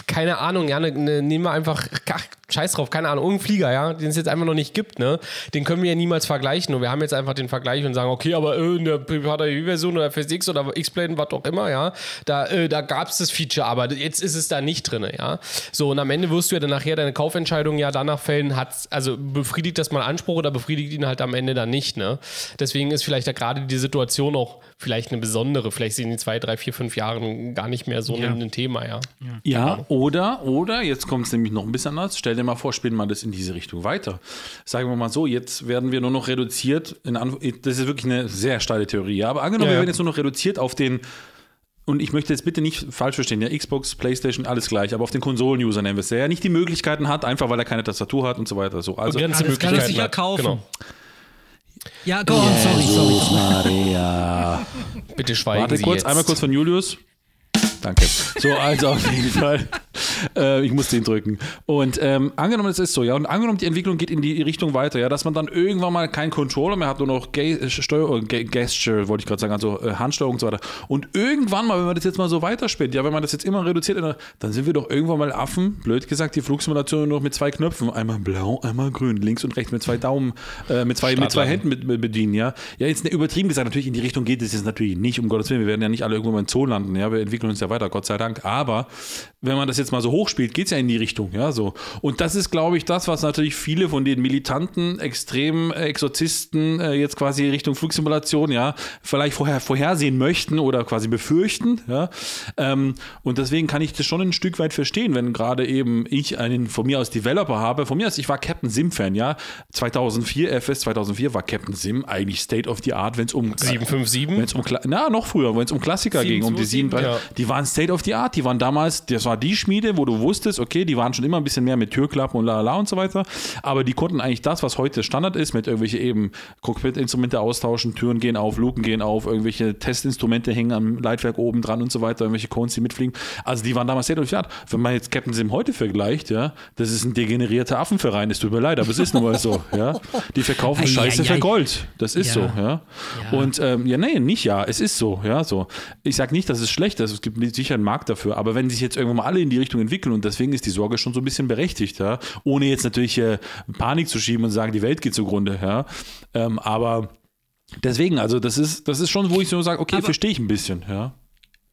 keine Ahnung, ja, eine, eine, nehmen wir einfach, ach, scheiß drauf, keine Ahnung, irgendein Flieger, ja, den es jetzt einfach noch nicht gibt, ne, den können wir ja niemals vergleichen. Und wir haben jetzt einfach den Vergleich und sagen, okay, aber äh, in der PHDI-Version oder FSX oder X-Plane, was auch immer, ja, da, äh, da gab es das Feature, aber jetzt ist es da nicht drin, ja. So, und am Ende wirst du ja dann nachher deine Kaufentscheidung ja danach fällen, hat, also befriedigt das mal Anspruch oder befriedigt ihn halt am Ende dann nicht, ne. Deswegen ist vielleicht da gerade die Situation auch vielleicht eine besondere. Vielleicht sind die zwei, drei, vier, fünf Jahren gar nicht mehr so Ja. ein, ein Thema, ja. Ja, oder, oder, jetzt kommt es nämlich noch ein bisschen anders. Stell dir mal vor, spielen wir das in diese Richtung weiter. Sagen wir mal so, jetzt werden wir nur noch reduziert, in Anf das ist wirklich eine sehr steile Theorie, ja, aber angenommen, Ja, wir ja. werden jetzt nur noch reduziert auf den, und ich möchte jetzt bitte nicht falsch verstehen, ja, Xbox, Playstation, alles gleich, aber auf den Konsolen-User nennen wir es, der ja nicht die Möglichkeiten hat, einfach weil er keine Tastatur hat und so weiter. So, also, Ja, das kann er sich ja kaufen. Genau. Ja, go on, sorry, sorry. Maria. Bitte schweigen Warte Sie kurz, jetzt. einmal kurz von Julius. Danke. So, also auf jeden Fall. Äh, ich muss den drücken. Und ähm, angenommen, es ist so, ja, und angenommen, die Entwicklung geht in die Richtung weiter, ja, dass man dann irgendwann mal keinen Controller mehr hat, nur noch Ga äh, Steuer, äh, Ga- Gesture, wollte ich gerade sagen, also äh, Handsteuerung und so weiter. Und irgendwann mal, wenn man das jetzt mal so weiterspielt, ja, wenn man das jetzt immer reduziert, dann sind wir doch irgendwann mal Affen, blöd gesagt, die Flugsimulation nur noch mit zwei Knöpfen, einmal blau, einmal grün, links und rechts mit zwei Daumen, äh, mit zwei, mit zwei. Händen mit, mit bedienen, ja. Ja, jetzt übertrieben gesagt, natürlich in die Richtung geht es jetzt natürlich nicht, um Gottes Willen. Wir werden ja nicht alle irgendwo mal im Zoo landen, ja. Wir entwickeln uns ja weiter, Gott sei Dank. Aber wenn man das jetzt mal so hochspielt, geht es ja in die Richtung, ja, so. Und das ist, glaube ich, das, was natürlich viele von den militanten, extremen äh, Exorzisten äh, jetzt quasi Richtung Flugsimulation, ja, vielleicht vorher vorhersehen möchten oder quasi befürchten, ja. Ähm, und deswegen kann ich das schon ein Stück weit verstehen, wenn gerade eben ich einen von mir aus Developer habe. Von mir aus, ich war Captain Sim-Fan, ja. 2004, FS 2004 war Captain Sim eigentlich State of the Art, wenn es um 757. wenn es um na noch früher, wenn es um Klassiker ging, um die 727, 7, ja. die waren State of the Art, die waren damals, das war die Schmiede, wo du wusstest, okay, die waren schon immer ein bisschen mehr mit Türklappen und la la und so weiter, aber die konnten eigentlich das, was heute Standard ist, mit irgendwelche eben Cockpit-Instrumente austauschen, Türen gehen auf, Luken gehen auf, irgendwelche Testinstrumente hängen am Leitwerk oben dran und so weiter, irgendwelche Cones, die mitfliegen. Also die waren damals State of the Art. Wenn man jetzt Captain Sim heute vergleicht, ja, das ist ein degenerierter Affenverein, es tut mir leid, aber es ist nun mal so, ja. Die verkaufen Ei, Scheiße ei, für. Gold. Das ist Ja. so, ja. Ja. Und ähm, ja, nee, nicht ja, es ist so, ja, so. Ich sage nicht, dass es schlecht ist, es gibt sicher einen Markt dafür, aber wenn sich jetzt irgendwann mal alle in die Richtung entwickeln und deswegen ist die Sorge schon so ein bisschen berechtigt, ja, ohne jetzt natürlich äh, Panik zu schieben und sagen, die Welt geht zugrunde, ja, ähm, aber deswegen, also das ist, das ist schon, wo ich so sage, okay, verstehe ich ein bisschen, ja.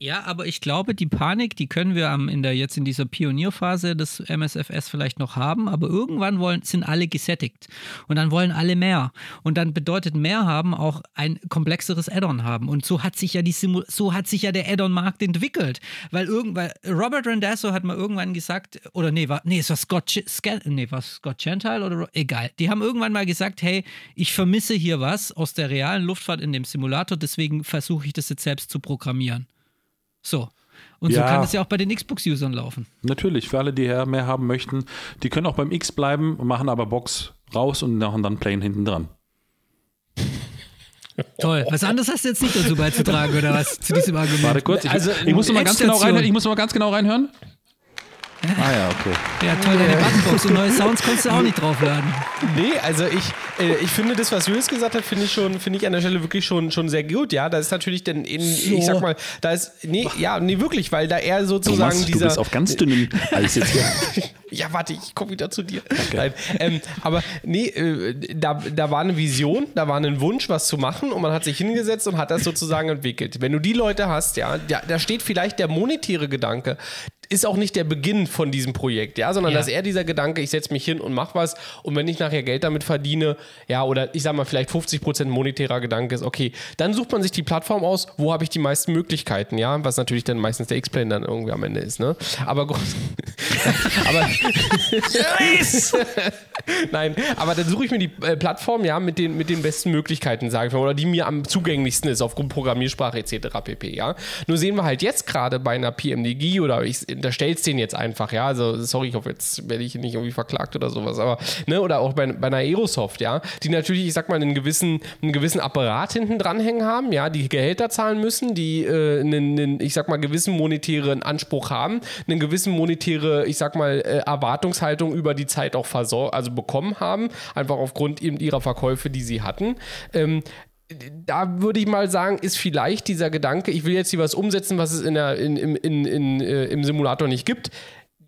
Ja, aber ich glaube, die Panik, die können wir am, in der, jetzt in dieser Pionierphase des MSFS vielleicht noch haben, aber irgendwann wollen, sind alle gesättigt. Und dann wollen alle mehr. Und dann bedeutet mehr haben auch ein komplexeres Add-on haben. Und so hat sich ja die Simu so hat sich ja der Add-on-Markt entwickelt. Weil irgendwann, Robert Randazzo hat mal irgendwann gesagt, oder nee, war, nee, es war Scott, nee, war Scott Gentile oder egal. Die haben irgendwann mal gesagt, hey, ich vermisse hier was aus der realen Luftfahrt in dem Simulator, deswegen versuche ich das jetzt selbst zu programmieren. So. Und so Ja. kann es ja auch bei den Xbox-Usern laufen. Natürlich, für alle, die mehr haben möchten, die können auch beim X bleiben, machen aber Box raus und machen dann Plane hinten dran. Toll. Was anderes hast du jetzt nicht dazu beizutragen, oder was? Zu diesem Argument. Warte kurz, ich, Also, ich muss mal ganz genau rein, ich muss mal ganz genau reinhören. Ah ja, okay. Ja, toll, deine Buttonbox und neue Sounds konntest du auch nicht draufladen. Nee, also ich, äh, ich finde das, was Julius gesagt hat, finde ich schon, finde ich an der Stelle wirklich schon, schon sehr gut. Ja, da ist natürlich denn in, ich sag mal, da ist, nee, ja, nee, wirklich, weil da er sozusagen Thomas, dieser. du bist auf ganz dünnem Eis jetzt hier. Ja, warte, ich komme wieder zu dir. Nein, ähm, aber nee, äh, da, da war eine Vision, da war ein Wunsch, was zu machen und man hat sich hingesetzt und hat das sozusagen entwickelt. Wenn du die Leute hast, ja, da, da steht vielleicht der monetäre Gedanke, ist auch nicht der Beginn von diesem Projekt, ja, sondern Ja. dass eher dieser Gedanke, ich setze mich hin und mach was und wenn ich nachher Geld damit verdiene, ja, oder ich sag mal, vielleicht 50% monetärer Gedanke ist, okay, dann sucht man sich die Plattform aus, wo habe ich die meisten Möglichkeiten, ja, was natürlich dann meistens der X-Plane dann irgendwie am Ende ist, ne? Aber gut. aber Nein, aber dann suche ich mir die äh, Plattform, ja, mit den, mit den besten Möglichkeiten, sage ich mal, oder die mir am zugänglichsten ist aufgrund Programmiersprache etc. pp. Ja. Nur sehen wir halt jetzt gerade bei einer PMDG oder ich unterstelle es denen jetzt einfach, ja, also sorry, ich hoffe, jetzt werde ich nicht irgendwie verklagt oder sowas, aber, ne, oder auch bei, bei einer Aerosoft, ja, die natürlich, ich sag mal, einen gewissen, einen gewissen Apparat hinten dranhängen haben, ja, die Gehälter zahlen müssen, die äh, einen, einen, ich sag mal, gewissen monetären Anspruch haben, einen gewissen monetäre, ich sag mal, äh, Erwartungshaltung über die Zeit auch versor also bekommen haben, einfach aufgrund eben ihrer Verkäufe, die sie hatten. Ähm, da würde ich mal sagen, ist vielleicht dieser Gedanke, ich will jetzt hier was umsetzen, was es in der, in, in, in, äh, im Simulator nicht gibt,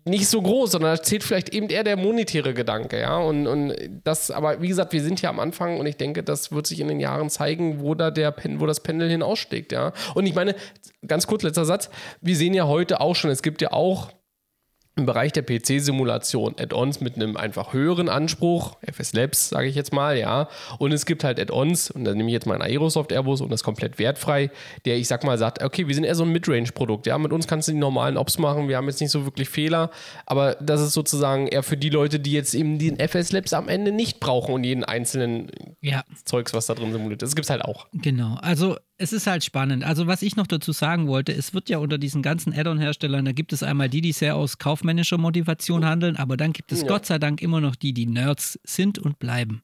nicht so groß, sondern da zählt vielleicht eben eher der monetäre Gedanke, ja. Und, und das, aber wie gesagt, wir sind ja am Anfang und ich denke, das wird sich in den Jahren zeigen, wo da der Pen, wo das Pendel hinausschlägt, ja. Und ich meine, ganz kurz, letzter Satz, wir sehen ja heute auch schon, es gibt ja auch im Bereich der PC-Simulation Add-ons mit einem einfach höheren Anspruch, FS Labs, sage ich jetzt mal, ja. Und es gibt halt Add-ons, und da nehme ich jetzt mal einen Aerosoft Airbus und das ist komplett wertfrei, der, ich sag mal, sagt, okay, wir sind eher so ein Midrange-Produkt, ja. Mit uns kannst du die normalen Ops machen, wir haben jetzt nicht so wirklich Fehler, aber das ist sozusagen eher für die Leute, die jetzt eben den FS Labs am Ende nicht brauchen und jeden einzelnen Ja, Zeugs, was da drin simuliert ist. Das gibt es halt auch. genau. Also es ist halt spannend. Also was ich noch dazu sagen wollte, es wird ja unter diesen ganzen Add-on-Herstellern, da gibt es einmal die, die sehr aus kaufmännischer Motivation handeln, aber dann gibt es Ja. Gott sei Dank immer noch die, die Nerds sind und bleiben.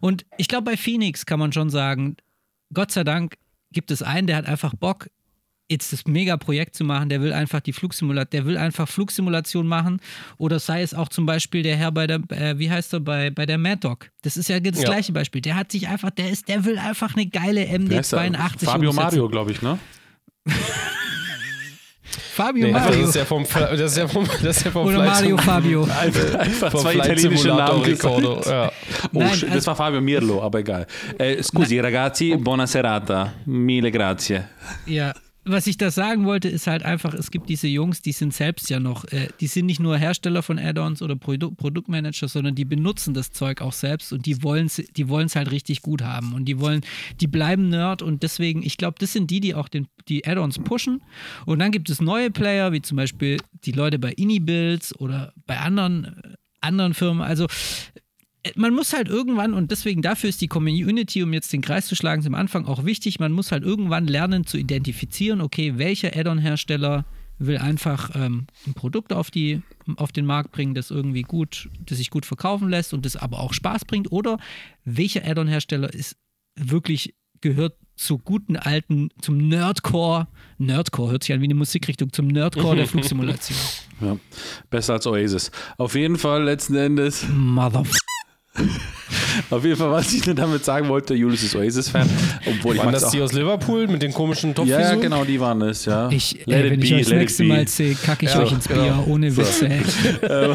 Und ich glaube, bei Phoenix kann man schon sagen, Gott sei Dank gibt es einen, der hat einfach Bock, jetzt das Mega-Projekt zu machen, der will einfach die Flugsimulation, der will einfach Flugsimulation machen oder sei es auch zum Beispiel der Herr bei der, äh, wie heißt er, bei, bei der Mad Dog. Das ist ja das Ja. gleiche Beispiel. Der hat sich einfach, der ist, der will einfach eine geile Wer ist der? MD82 Fabio umsetzen. Mario, glaube ich, ne? Fabio Nee, Mario. Das ist ja vom, das ist ja vom, das ist ja vom oder Flight Mario Fabio. Einfach, einfach vom zwei Flight italienische Namen gesagt. Ja. Oh, Nein, shit, das also- war Fabio Mirlo, aber egal. Äh, scusi ragazzi, buona serata. Mille grazie. Ja, was ich da sagen wollte, ist halt einfach, es gibt diese Jungs, die sind selbst ja noch, äh, die sind nicht nur Hersteller von Add-ons oder Produ Produktmanager, sondern die benutzen das Zeug auch selbst und die wollen es die wollen's halt richtig gut haben und die wollen, die bleiben Nerd und deswegen, ich glaube, das sind die, die auch den, die Add-ons pushen und dann gibt es neue Player, wie zum Beispiel die Leute bei Inibuilds oder bei anderen, äh, anderen Firmen, also man muss halt irgendwann, und deswegen dafür ist die Community, um jetzt den Kreis zu schlagen, zum Anfang auch wichtig, man muss halt irgendwann lernen zu identifizieren, okay, welcher Add-on-Hersteller will einfach ähm, ein Produkt auf, die, auf den Markt bringen, das irgendwie gut, das sich gut verkaufen lässt und das aber auch Spaß bringt, oder welcher Add-on-Hersteller ist wirklich gehört zu guten alten, zum Nerdcore, Nerdcore hört sich an wie eine Musikrichtung, zum Nerdcore der Flugsimulation. Ja, besser als Oasis. Auf jeden Fall, letzten Endes, Mother auf jeden Fall, was ich nur damit sagen wollte, Julius ist Oasis-Fan. Obwohl ich Waren mag's das die aus Liverpool mit den komischen Ja, ja, genau, die waren es, ja. Ich, Let ey, wenn ich be, euch das nächste be. Mal sehe, kacke ich Ja, euch ins genau. Bier, ohne Witze. ey.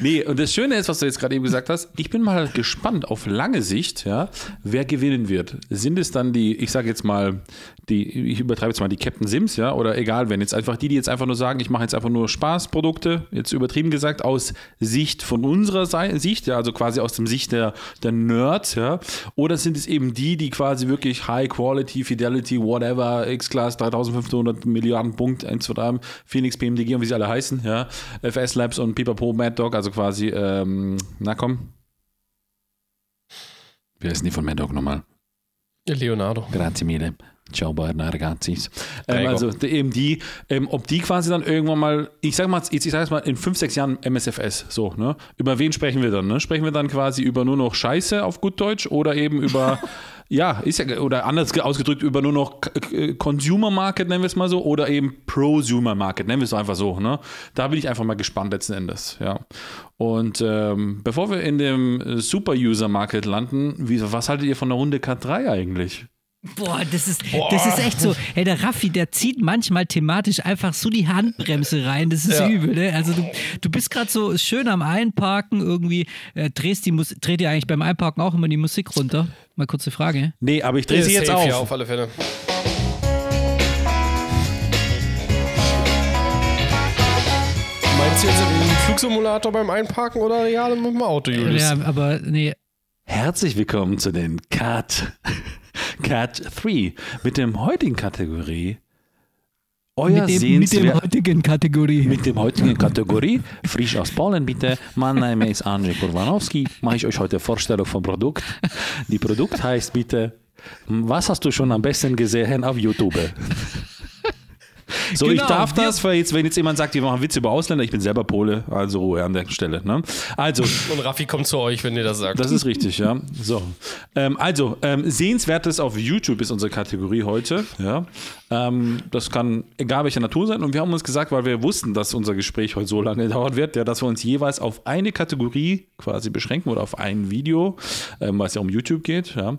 Nee, und das Schöne ist, was du jetzt gerade eben gesagt hast, ich bin mal gespannt auf lange Sicht, ja, wer gewinnen wird. Sind es dann die, ich sage jetzt mal, die, ich übertreibe jetzt mal die Captain Sims, ja, oder egal, wenn jetzt einfach die, die jetzt einfach nur sagen, ich mache jetzt einfach nur Spaßprodukte, jetzt übertrieben gesagt, aus Sicht von unserer Seite, Sicht, ja, also quasi aus dem Sicht der, der Nerds, ja, oder sind es eben die, die quasi wirklich High Quality, Fidelity, whatever, X-Class, 3500 Milliarden Punkt, 1, 2, 3, Phoenix, PMDG und wie sie alle heißen, ja, FS Labs und Pipapo Mad Dog, also quasi, ähm, na komm. Wer ist denn die von Mad Dog nochmal? Leonardo. Grazie mille. Ciao, buona ragazzis. Ähm, also eben die, ähm, ob die quasi dann irgendwann mal, ich sag mal, jetzt, ich sag jetzt mal in fünf, sechs Jahren MSFS, so, ne? Über wen sprechen wir dann? Ne? Sprechen wir dann quasi über nur noch Scheiße auf gut Deutsch oder eben über, ja, ist ja, oder anders ge- ausgedrückt, über nur noch Consumer Market, nennen wir es mal so, oder eben Prosumer Market, nennen wir es einfach so, ne? Da bin ich einfach mal gespannt letzten Endes, ja. Und ähm, bevor wir in dem äh, Super-User Market landen, wie, was haltet ihr von der Runde K3 eigentlich? Boah, das ist, das ist echt so. Hey, der Raffi, der zieht manchmal thematisch einfach so die Handbremse rein. Das ist Ja. übel, ne? Also du, du bist gerade so schön am Einparken, irgendwie äh, drehst die dreht ihr eigentlich beim Einparken auch immer die Musik runter? Mal kurze Frage. Nee, aber ich drehe sie jetzt auf. Ja, auf alle Fälle. Meinst du jetzt im Flugsimulator beim Einparken oder real mit dem Auto, Julius? Ja, aber nee. Herzlich willkommen zu den Cat, Cat 3 mit dem heutigen Kategorie Euer Mit dem, mit dem heutigen Kategorie. mit dem heutigen Kategorie frisch aus Polen bitte. Mein Name ist Andrzej Kurwanowski. Mache ich euch heute Vorstellung vom Produkt. Die Produkt heißt bitte Was hast du schon am besten gesehen auf YouTube? So, ich Genau, darf wir- das, weil jetzt, wenn jetzt jemand sagt, wir machen Witze über Ausländer, ich bin selber Pole, also Ruhe an der Stelle. Ne? Also, Und Raffi kommt zu euch, wenn ihr das sagt. das ist richtig, ja. So. Ähm, also, ähm, Sehenswertes auf YouTube ist unsere Kategorie heute. Ja. Ähm, das kann egal welcher Natur sein. Und wir haben uns gesagt, weil wir wussten, dass unser Gespräch heute so lange dauern wird, ja, dass wir uns jeweils auf eine Kategorie quasi beschränken oder auf ein Video, ähm, weil es ja um YouTube geht. Ja.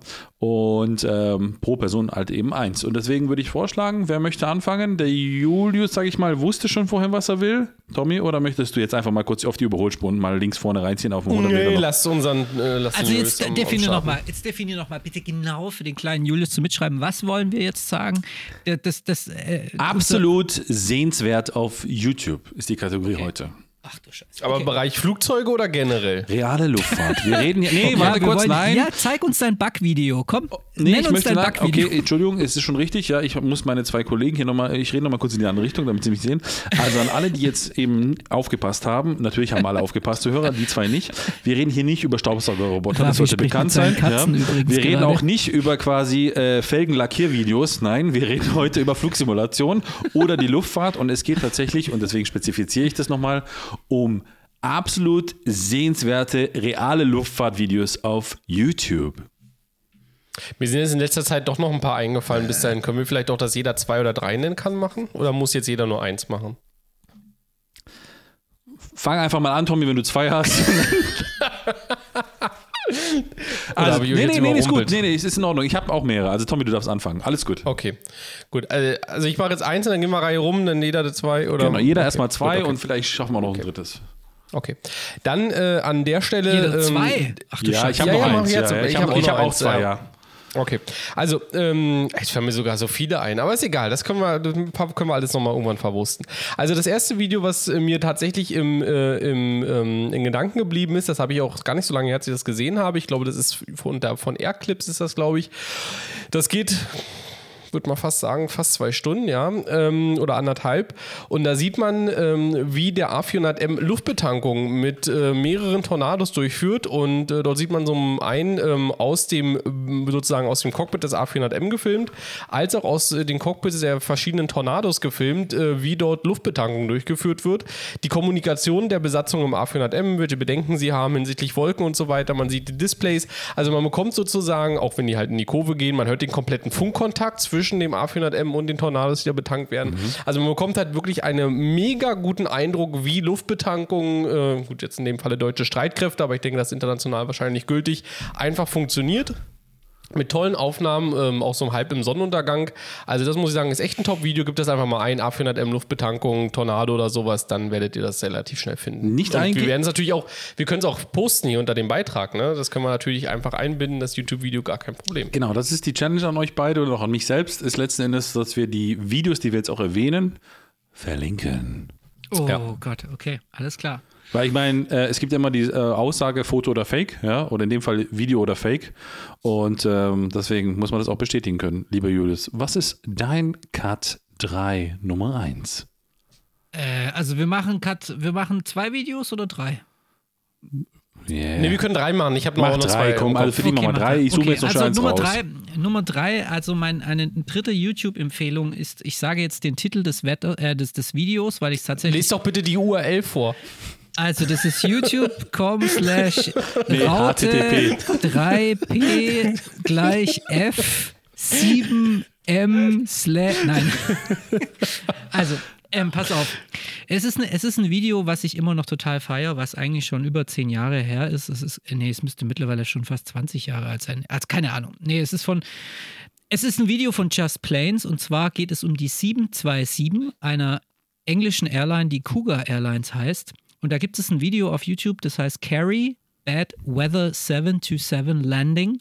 Und ähm, pro Person halt eben eins. Und deswegen würde ich vorschlagen, wer möchte anfangen? Der Julius, sage ich mal, wusste schon vorhin, was er will. Tommy, oder möchtest du jetzt einfach mal kurz auf die Überholspuren mal links vorne reinziehen auf dem 100 Meter? Nee, lasst unseren. Äh, lasst Also jetzt Julius am- definier nochmal, jetzt definier noch mal bitte genau für den kleinen Julius zu mitschreiben, was wollen wir jetzt sagen? Das, das, äh, Absolut sehenswert auf YouTube ist die Kategorie heute. Ach du Scheiße. Aber Okay. im Bereich Flugzeuge oder generell? Reale Luftfahrt. Wir reden hier. Nee, Ja, warte wir kurz, wollen, nein. Ja, zeig uns dein Backvideo. Komm, Nee, nenn ich möchte dein sagen, okay, Entschuldigung, es ist schon richtig, ja, ich muss meine zwei Kollegen hier nochmal, ich rede nochmal kurz in die andere Richtung, damit sie mich sehen. Also an alle, die jetzt eben aufgepasst haben, natürlich haben alle aufgepasst, Zuhörer, die zwei nicht. Wir reden hier nicht über Staubsaugerroboter, das sollte bekannt sein. Ja. Wir reden gerade. auch nicht über quasi äh, Felgenlackiervideos, nein, wir reden heute über Flugsimulation oder die Luftfahrt und es geht tatsächlich, und deswegen spezifiziere ich das nochmal, um absolut sehenswerte, reale Luftfahrtvideos auf YouTube. Mir sind jetzt in letzter Zeit doch noch ein paar eingefallen. Bis dahin können wir vielleicht auch, dass jeder zwei oder drei nennen kann, machen? Oder muss jetzt jeder nur eins machen? Fang einfach mal an, Tommy, wenn du zwei hast. also, nee, nee, nee, ist gut. Nee, nee, es ist in Ordnung. Ich habe auch mehrere. Also, Tommy, du darfst anfangen. Alles gut. Okay, gut. Also also ich mache jetzt eins und dann gehen wir Reihe rum, dann jeder zwei oder. Genau, jeder okay. erstmal zwei Gut, okay. und vielleicht schaffen wir noch ein drittes. Okay. Dann äh, an der Stelle. Jeder ähm, zwei. Ach du Ja, Scheiße. ich habe Ja, noch ja, eins. jetzt. ja, ja. Ich Ich hab habe auch ich noch hab auch zwei, ja. Okay, also ähm, jetzt fallen mir sogar so viele ein, aber ist egal, das können wir, das können wir alles nochmal irgendwann verwursten. Also das erste Video, was äh, mir tatsächlich im, äh, im, ähm, in Gedanken geblieben ist, das habe ich auch gar nicht so lange her, als ich das gesehen habe. Ich glaube, das ist von, von Airclips ist das, glaube ich. Das geht würde man fast sagen, fast zwei Stunden, ja, ähm, oder anderthalb. Und da sieht man, ähm, wie der A400M Luftbetankung mit äh, mehreren Tornados durchführt. Und äh, dort sieht man so einen ähm, aus dem, ähm, sozusagen aus dem Cockpit des A400M gefilmt, als auch aus äh, den Cockpits der verschiedenen Tornados gefilmt, äh, wie dort Luftbetankung durchgeführt wird. Die Kommunikation der Besatzung im A400M, welche Bedenken sie haben hinsichtlich Wolken und so weiter. Man sieht die Displays. Also man bekommt sozusagen, auch wenn die halt in die Kurve gehen, man hört den kompletten Funkkontakt zwischen dem A400M und den Tornados, die da betankt werden. Also man bekommt halt wirklich einen mega guten Eindruck, wie Luftbetankung, äh, gut, jetzt in dem Falle deutsche Streitkräfte, aber ich denke, das ist international wahrscheinlich gültig, einfach funktioniert. Mit tollen Aufnahmen, ähm, auch so halb im Sonnenuntergang. Also, das muss ich sagen, ist echt ein Top-Video. Gibt das einfach mal ein, A400M Luftbetankung, Tornado oder sowas, dann werdet ihr das relativ schnell finden. Nicht eigentlich- Wir werden es natürlich auch, wir können es auch posten hier unter dem Beitrag. Ne? Das können wir natürlich einfach einbinden, das YouTube-Video, gar kein Problem. Genau, das ist die Challenge an euch beide und auch an mich selbst, ist letzten Endes, dass wir die Videos, die wir jetzt auch erwähnen, verlinken. Oh Ja. Gott, okay, alles klar. Weil ich meine, äh, es gibt ja immer die äh, Aussage Foto oder Fake, ja, oder in dem Fall Video oder Fake. Und ähm, deswegen muss man das auch bestätigen können, lieber Julius. Was ist dein Cut 3 Nummer 1? Äh, also wir machen Cut, wir machen zwei Videos oder drei? Yeah. Ne, wir können drei machen. Ich habe noch, noch drei, zwei. komm, also für die machen wir mach drei. Ich suche okay, jetzt noch also schon eins Nummer raus. drei, Nummer drei, also mein, eine dritte YouTube-Empfehlung ist, ich sage jetzt den Titel des, Wetter, äh, des, des Videos, weil ich es tatsächlich Lest doch bitte die URL vor. Also das ist youtube.com slash Raute HTTP. 3p gleich f 7m slash nein. Also, ähm, pass auf. Es ist, ne, es ist ein Video, was ich immer noch total feiere, was eigentlich schon über zehn Jahre her ist. Es ist, nee, es müsste mittlerweile schon fast 20 Jahre alt sein. Also, keine Ahnung. Nee, es ist von, es ist ein Video von Just Planes und zwar geht es um die 727 einer englischen Airline, die Cougar Airlines heißt. Und da gibt es ein Video auf YouTube, das heißt Carry Bad Weather 727 Landing.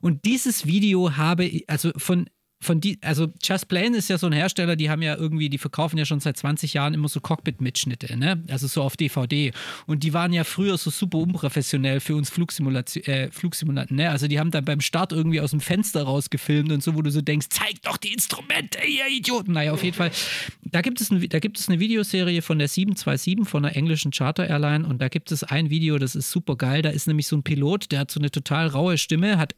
Und dieses Video habe ich, also von von die, also Just Plane ist ja so ein Hersteller, die haben ja irgendwie, die verkaufen ja schon seit 20 Jahren immer so Cockpit-Mitschnitte, ne? Also so auf DVD. Und die waren ja früher so super unprofessionell für uns Flugsimulation, äh, Flugsimulanten, ne? Also die haben dann beim Start irgendwie aus dem Fenster rausgefilmt und so, wo du so denkst, zeig doch die Instrumente, ihr Idioten. Naja, auf jeden Fall. Da gibt es, ein, da gibt es eine Videoserie von der 727 von einer englischen Charter-Airline und da gibt es ein Video, das ist super geil. Da ist nämlich so ein Pilot, der hat so eine total raue Stimme, hat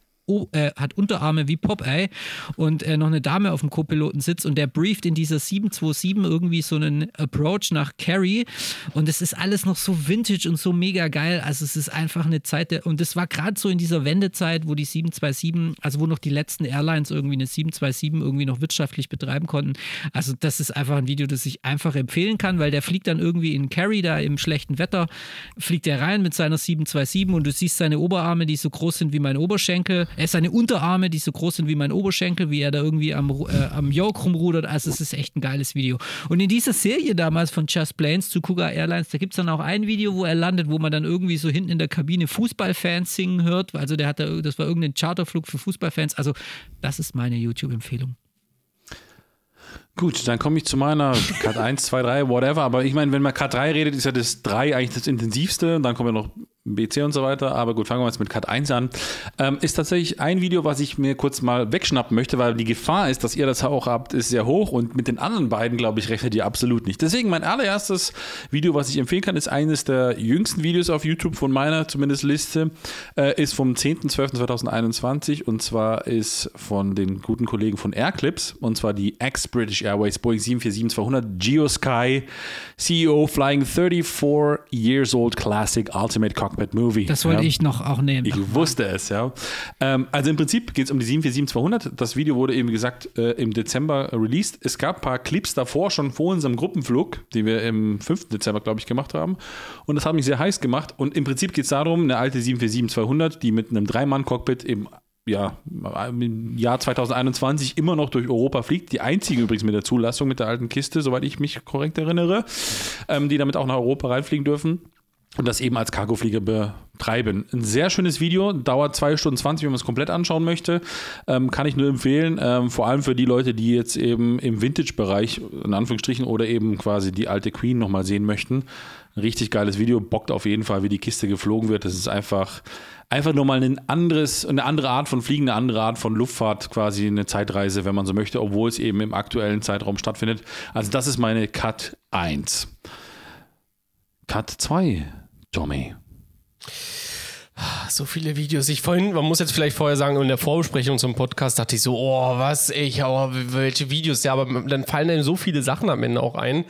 Äh, hat Unterarme wie Popeye und äh, noch eine Dame auf dem Co-Pilotensitz und der brieft in dieser 727 irgendwie so einen Approach nach Carrie und es ist alles noch so vintage und so mega geil. Also es ist einfach eine Zeit der, und das war gerade so in dieser Wendezeit, wo die 727, also wo noch die letzten Airlines irgendwie eine 727 irgendwie noch wirtschaftlich betreiben konnten. Also das ist einfach ein Video, das ich einfach empfehlen kann, weil der fliegt dann irgendwie in Carrie da im schlechten Wetter, fliegt er rein mit seiner 727 und du siehst seine Oberarme, die so groß sind wie mein Oberschenkel. Er ist seine Unterarme, die so groß sind wie mein Oberschenkel, wie er da irgendwie am, äh, am Yoke rumrudert. Also es ist echt ein geiles Video. Und in dieser Serie damals von Just Planes zu Cougar Airlines, da gibt es dann auch ein Video, wo er landet, wo man dann irgendwie so hinten in der Kabine Fußballfans singen hört. Also der hat da, das war irgendein Charterflug für Fußballfans. Also das ist meine YouTube-Empfehlung. Gut, dann komme ich zu meiner Cut 1, 2, 3, whatever. Aber ich meine, wenn man Cut 3 redet, ist ja das 3 eigentlich das intensivste. Und dann kommen ja noch BC und so weiter. Aber gut, fangen wir jetzt mit Cut 1 an. Ähm, ist tatsächlich ein Video, was ich mir kurz mal wegschnappen möchte, weil die Gefahr ist, dass ihr das auch habt, ist sehr hoch. Und mit den anderen beiden, glaube ich, rechnet ihr absolut nicht. Deswegen mein allererstes Video, was ich empfehlen kann, ist eines der jüngsten Videos auf YouTube von meiner zumindest Liste. Äh, ist vom 10.12.2021 und zwar ist von den guten Kollegen von Airclips und zwar die ex-British Airways Boeing 747-200 GeoSky CEO Flying 34 Years Old Classic Ultimate Cockpit Movie. Das wollte Ja. ich noch auch nehmen. Ich wusste es, ja. Ähm, also im Prinzip geht es um die 747-200. Das Video wurde eben, gesagt, äh, im Dezember released. Es gab ein paar Clips davor, schon vor unserem Gruppenflug, den wir im 5. Dezember, glaube ich, gemacht haben. Und das hat mich sehr heiß gemacht. Und im Prinzip geht es darum, eine alte 747-200, die mit einem Dreimann-Cockpit im ja, im Jahr 2021 immer noch durch Europa fliegt. Die einzige übrigens mit der Zulassung mit der alten Kiste, soweit ich mich korrekt erinnere, ähm, die damit auch nach Europa reinfliegen dürfen und das eben als Cargoflieger betreiben. Ein sehr schönes Video, dauert 2 Stunden 20, wenn man es komplett anschauen möchte. Ähm, kann ich nur empfehlen, ähm, vor allem für die Leute, die jetzt eben im Vintage-Bereich, in Anführungsstrichen, oder eben quasi die alte Queen nochmal sehen möchten. Ein richtig geiles Video, bockt auf jeden Fall, wie die Kiste geflogen wird. Das ist einfach, einfach nur mal ein anderes, eine andere Art von Fliegen, eine andere Art von Luftfahrt, quasi eine Zeitreise, wenn man so möchte, obwohl es eben im aktuellen Zeitraum stattfindet. Also das ist meine Cut 1. Cut 2, Tommy. So viele Videos. Ich vorhin, man muss jetzt vielleicht vorher sagen, in der Vorbesprechung zum Podcast dachte ich so, oh, was, ich, oh, welche Videos, ja, aber dann fallen einem so viele Sachen am Ende auch ein.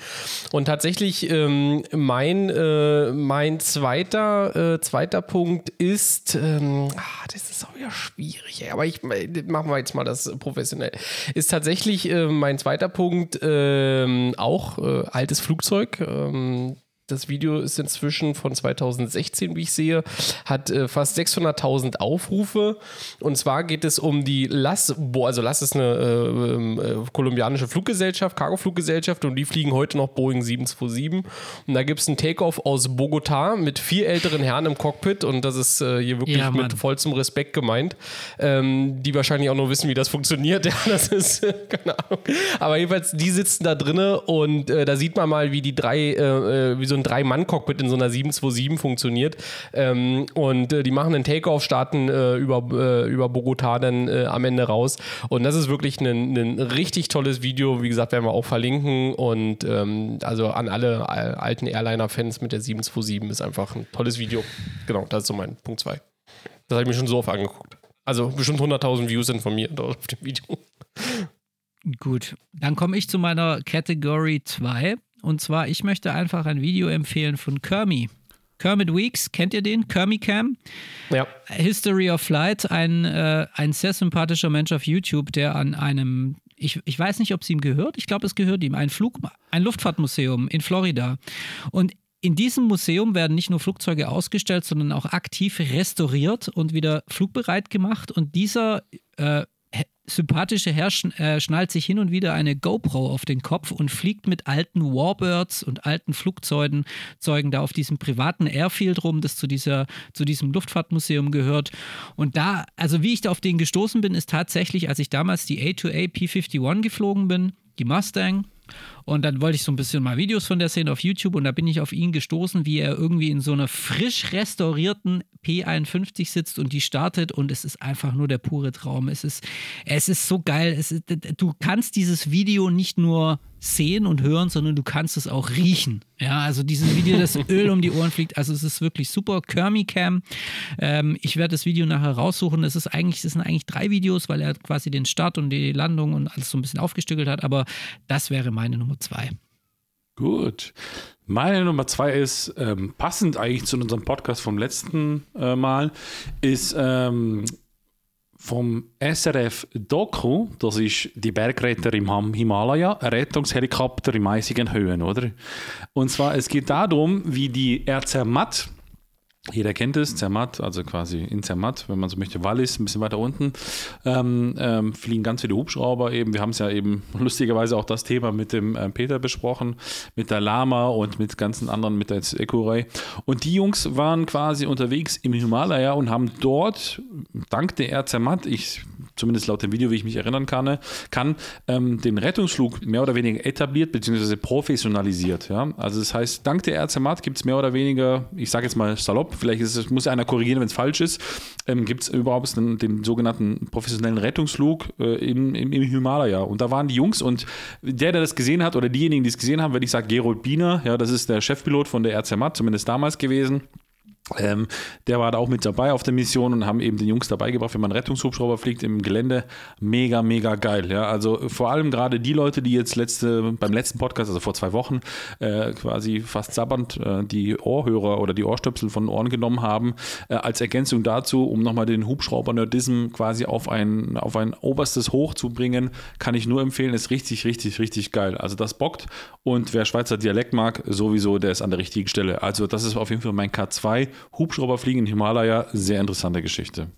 Und tatsächlich, ähm, mein, äh, mein zweiter, äh, zweiter Punkt ist, ähm, ah, das ist auch wieder schwierig, aber ich machen wir jetzt mal das professionell. Ist tatsächlich äh, mein zweiter Punkt ähm, auch äh, altes Flugzeug. Das Video ist inzwischen von 2016, wie ich sehe, hat äh, fast 600.000 Aufrufe. Und zwar geht es um die LAS, also LAS ist eine äh, ähm, äh, kolumbianische Fluggesellschaft, Cargofluggesellschaft, und die fliegen heute noch Boeing 727. Und da gibt es einen Takeoff aus Bogotá mit vier älteren Herren im Cockpit und das ist äh, hier wirklich Ja, mit vollstem Respekt gemeint, ähm, die wahrscheinlich auch nur wissen, wie das funktioniert. Ja, das ist, äh, keine Ahnung. Aber jedenfalls, die sitzen da drinne und äh, da sieht man mal, wie die drei, wie so ein Drei-Mann-Cockpit in so einer 727 funktioniert. Ähm, und äh, die machen einen Takeoff, starten äh, über, äh, über Bogotá dann äh, am Ende raus. Und das ist wirklich ein, ein richtig tolles Video. Wie gesagt, werden wir auch verlinken. Und ähm, also an alle äh, alten Airliner-Fans mit der 727 ist einfach ein tolles Video. Genau, das ist so mein Punkt 2. Das habe ich mir schon so oft angeguckt. Also bestimmt 100.000 Views sind von mir auf dem Video. Gut, dann komme ich zu meiner Category 2. Und zwar, ich möchte einfach ein Video empfehlen von Kermi. Kermit Weeks, kennt ihr den? Kermi Cam? Ja. History of Flight, ein, äh, ein sehr sympathischer Mensch auf YouTube, der an einem, ich, ich weiß nicht, ob es ihm gehört, ich glaube, es gehört ihm, ein, Flug, ein Luftfahrtmuseum in Florida. Und in diesem Museum werden nicht nur Flugzeuge ausgestellt, sondern auch aktiv restauriert und wieder flugbereit gemacht. Und dieser äh, sympathische Herr schn äh, schnallt sich hin und wieder eine GoPro auf den Kopf und fliegt mit alten Warbirds und alten Flugzeugen Zeugen da auf diesem privaten Airfield rum, das zu, dieser, zu diesem Luftfahrtmuseum gehört. Und da, also wie ich da auf den gestoßen bin, ist tatsächlich, als ich damals die A2A P51 geflogen bin, die Mustang, und dann wollte ich so ein bisschen mal Videos von der sehen auf YouTube und da bin ich auf ihn gestoßen, wie er irgendwie in so einer frisch restaurierten P51 sitzt und die startet und es ist einfach nur der pure Traum. Es ist, es ist so geil. Es ist, du kannst dieses Video nicht nur sehen und hören, sondern du kannst es auch riechen. Ja, also dieses Video, das Öl um die Ohren fliegt, also es ist wirklich super. Kermi Cam. Ähm, ich werde das Video nachher raussuchen. Es ist eigentlich, es sind eigentlich drei Videos, weil er quasi den Start und die Landung und alles so ein bisschen aufgestückelt hat, aber das wäre meine Nummer zwei. Gut. Meine Nummer zwei ist, ähm, passend eigentlich zu unserem Podcast vom letzten äh, Mal, ist ähm, vom SRF Doku, das ist die Bergretter im Himalaya, ein Rettungshelikopter im eisigen Höhen, oder? Und zwar, es geht darum, wie die Air Zermatt, jeder kennt es, Zermatt, also quasi in Zermatt, wenn man so möchte, Wallis, ein bisschen weiter unten, ähm, ähm, fliegen ganz viele Hubschrauber eben. Wir haben es ja eben lustigerweise auch das Thema mit dem äh, Peter besprochen, mit der Lama und mit ganzen anderen, mit der Ecuray. Und die Jungs waren quasi unterwegs im Himalaya und haben dort, dank der Air Zermatt, ich zumindest laut dem Video, wie ich mich erinnern kann, kann ähm, den Rettungsflug mehr oder weniger etabliert bzw. professionalisiert. Ja? Also das heißt, dank der Air Zermatt gibt es mehr oder weniger, ich sage jetzt mal salopp, vielleicht es, muss einer korrigieren, wenn es falsch ist, ähm, gibt es überhaupt den, den sogenannten professionellen Rettungsflug äh, im, im, im Himalaya. Und da waren die Jungs und der, der das gesehen hat oder diejenigen, die es gesehen haben, wenn ich sage Gerold Biener, ja, das ist der Chefpilot von der Air Zermatt, zumindest damals gewesen. Ähm, der war da auch mit dabei auf der Mission und haben eben den Jungs dabei gebracht, wenn man Rettungshubschrauber fliegt im Gelände. Mega, mega geil. Ja? Also vor allem gerade die Leute, die jetzt letzte, beim letzten Podcast, also vor zwei Wochen, äh, quasi fast sabbernd äh, die Ohrhörer oder die Ohrstöpsel von Ohren genommen haben, äh, als Ergänzung dazu, um nochmal den Hubschrauber-Nerdism quasi auf ein, auf ein oberstes Hoch zu bringen, kann ich nur empfehlen, ist richtig, richtig, richtig geil. Also das bockt und wer Schweizer Dialekt mag, sowieso, der ist an der richtigen Stelle. Also das ist auf jeden Fall mein K2. Hubschrauberfliegen in Himalaya, sehr interessante Geschichte.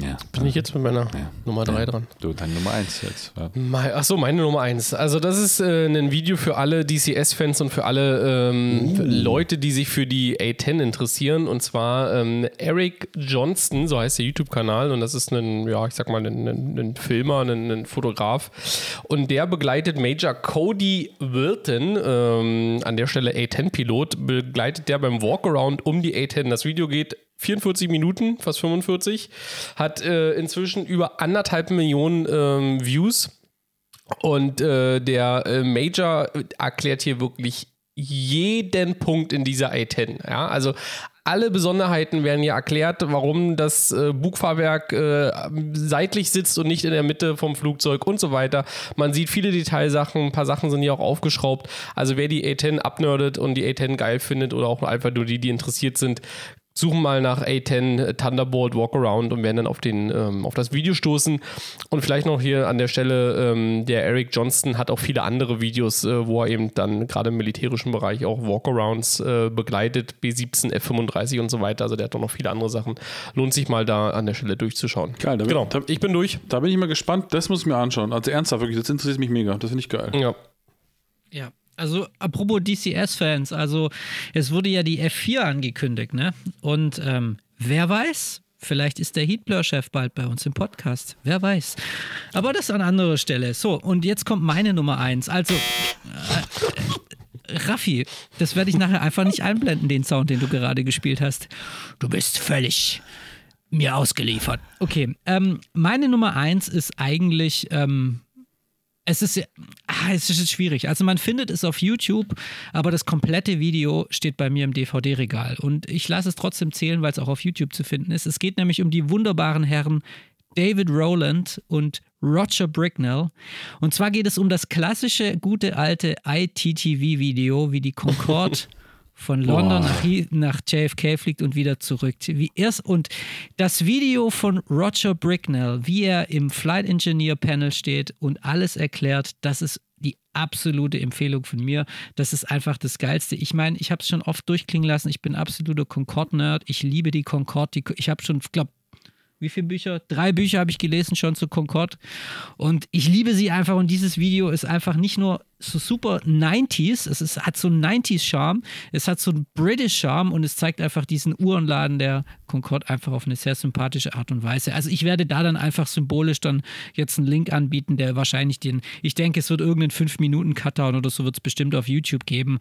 Ja. Bin ich jetzt mit meiner Ja. Nummer 3 Ja. dran. Du, deine Nummer 1 jetzt. Ja. Mei- Ach so, meine Nummer eins. Also das ist äh, ein Video für alle DCS-Fans und für alle ähm, für Leute, die sich für die A10 interessieren. Und zwar ähm, Eric Johnston, so heißt der YouTube-Kanal. Und das ist ein, ja, ich sag mal, ein, ein, ein Filmer, ein, ein Fotograf. Und der begleitet Major Cody Wilton, ähm, an der Stelle A10-Pilot, begleitet der beim Walkaround um die A10. Das Video geht 44 Minuten, fast 45, hat äh, inzwischen über anderthalb Millionen ähm, Views. Und äh, der äh, Major erklärt hier wirklich jeden Punkt in dieser A10. Ja? Also alle Besonderheiten werden hier erklärt, warum das äh, Bugfahrwerk äh, seitlich sitzt und nicht in der Mitte vom Flugzeug und so weiter. Man sieht viele Detailsachen, ein paar Sachen sind hier auch aufgeschraubt. Also wer die A10 abnördet und die A10 geil findet oder auch einfach nur die, die interessiert sind, suchen mal nach A10 Thunderbolt Walkaround und werden dann auf, den, ähm, auf das Video stoßen. Und vielleicht noch hier an der Stelle, ähm, der Eric Johnston hat auch viele andere Videos, äh, wo er eben dann gerade im militärischen Bereich auch Walkarounds äh, begleitet, B17, F35 und so weiter. Also der hat auch noch viele andere Sachen. Lohnt sich mal da an der Stelle durchzuschauen. Geil, genau. da- ich bin durch. Da bin ich mal gespannt. Das muss ich mir anschauen. Also ernsthaft, wirklich, das interessiert mich mega. Das finde ich geil. Ja. Ja. Also, apropos DCS-Fans, also es wurde ja die F4 angekündigt, ne? Und ähm, wer weiß, vielleicht ist der Heatblur-Chef bald bei uns im Podcast. Wer weiß. Aber das an anderer Stelle. So, und jetzt kommt meine Nummer eins. Also, äh, äh, Raffi, das werde ich nachher einfach nicht einblenden, den Sound, den du gerade gespielt hast. Du bist völlig mir ausgeliefert. Okay, ähm, meine Nummer eins ist eigentlich. Ähm, es ist, ah, es ist schwierig. Also man findet es auf YouTube, aber das komplette Video steht bei mir im DVD-Regal. Und ich lasse es trotzdem zählen, weil es auch auf YouTube zu finden ist. Es geht nämlich um die wunderbaren Herren David Rowland und Roger Bricknell. Und zwar geht es um das klassische, gute alte ITTV-Video, wie die Concorde von London nach, nach JFK fliegt und wieder zurück. Wie erst und das Video von Roger Bricknell, wie er im Flight Engineer Panel steht und alles erklärt, das ist die absolute Empfehlung von mir. Das ist einfach das Geilste. Ich meine, ich habe es schon oft durchklingen lassen. Ich bin absoluter Concorde-Nerd. Ich liebe die Concorde. Die, ich habe schon, glaube wie viele Bücher? Drei Bücher habe ich gelesen schon zu Concorde. Und ich liebe sie einfach. Und dieses Video ist einfach nicht nur so super 90s, es ist, hat so einen 90s-Charme, es hat so einen British-Charme und es zeigt einfach diesen Uhrenladen der Concorde einfach auf eine sehr sympathische Art und Weise. Also ich werde da dann einfach symbolisch dann jetzt einen Link anbieten, der wahrscheinlich den, ich denke, es wird irgendeinen 5-Minuten-Cutdown oder so wird es bestimmt auf YouTube geben.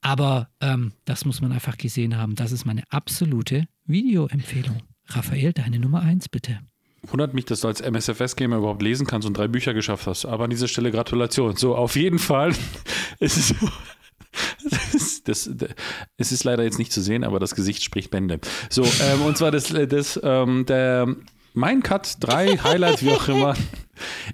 Aber ähm, das muss man einfach gesehen haben. Das ist meine absolute Videoempfehlung. Raphael, deine Nummer eins bitte. Wundert mich, dass du als MSFS-Gamer überhaupt lesen kannst und drei Bücher geschafft hast. Aber an dieser Stelle Gratulation. So, auf jeden Fall. Es ist, das, das, das, es ist leider jetzt nicht zu sehen, aber das Gesicht spricht Bände. So, ähm, und zwar das, das ähm, der mein Cut 3 Highlight, wie auch immer,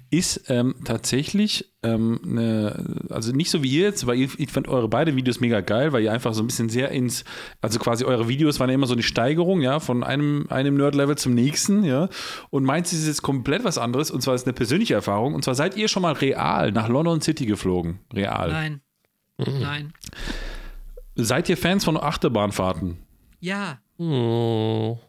ist ähm, tatsächlich ähm, eine, also nicht so wie ihr jetzt, weil ihr, ich fand eure beide Videos mega geil, weil ihr einfach so ein bisschen sehr ins, also quasi eure Videos waren ja immer so eine Steigerung, ja, von einem, einem Nerd-Level zum nächsten, ja. Und meins ist jetzt komplett was anderes, und zwar ist eine persönliche Erfahrung, und zwar seid ihr schon mal real nach London City geflogen? Real. Nein. Nein. Seid ihr Fans von Achterbahnfahrten? Ja. Oh.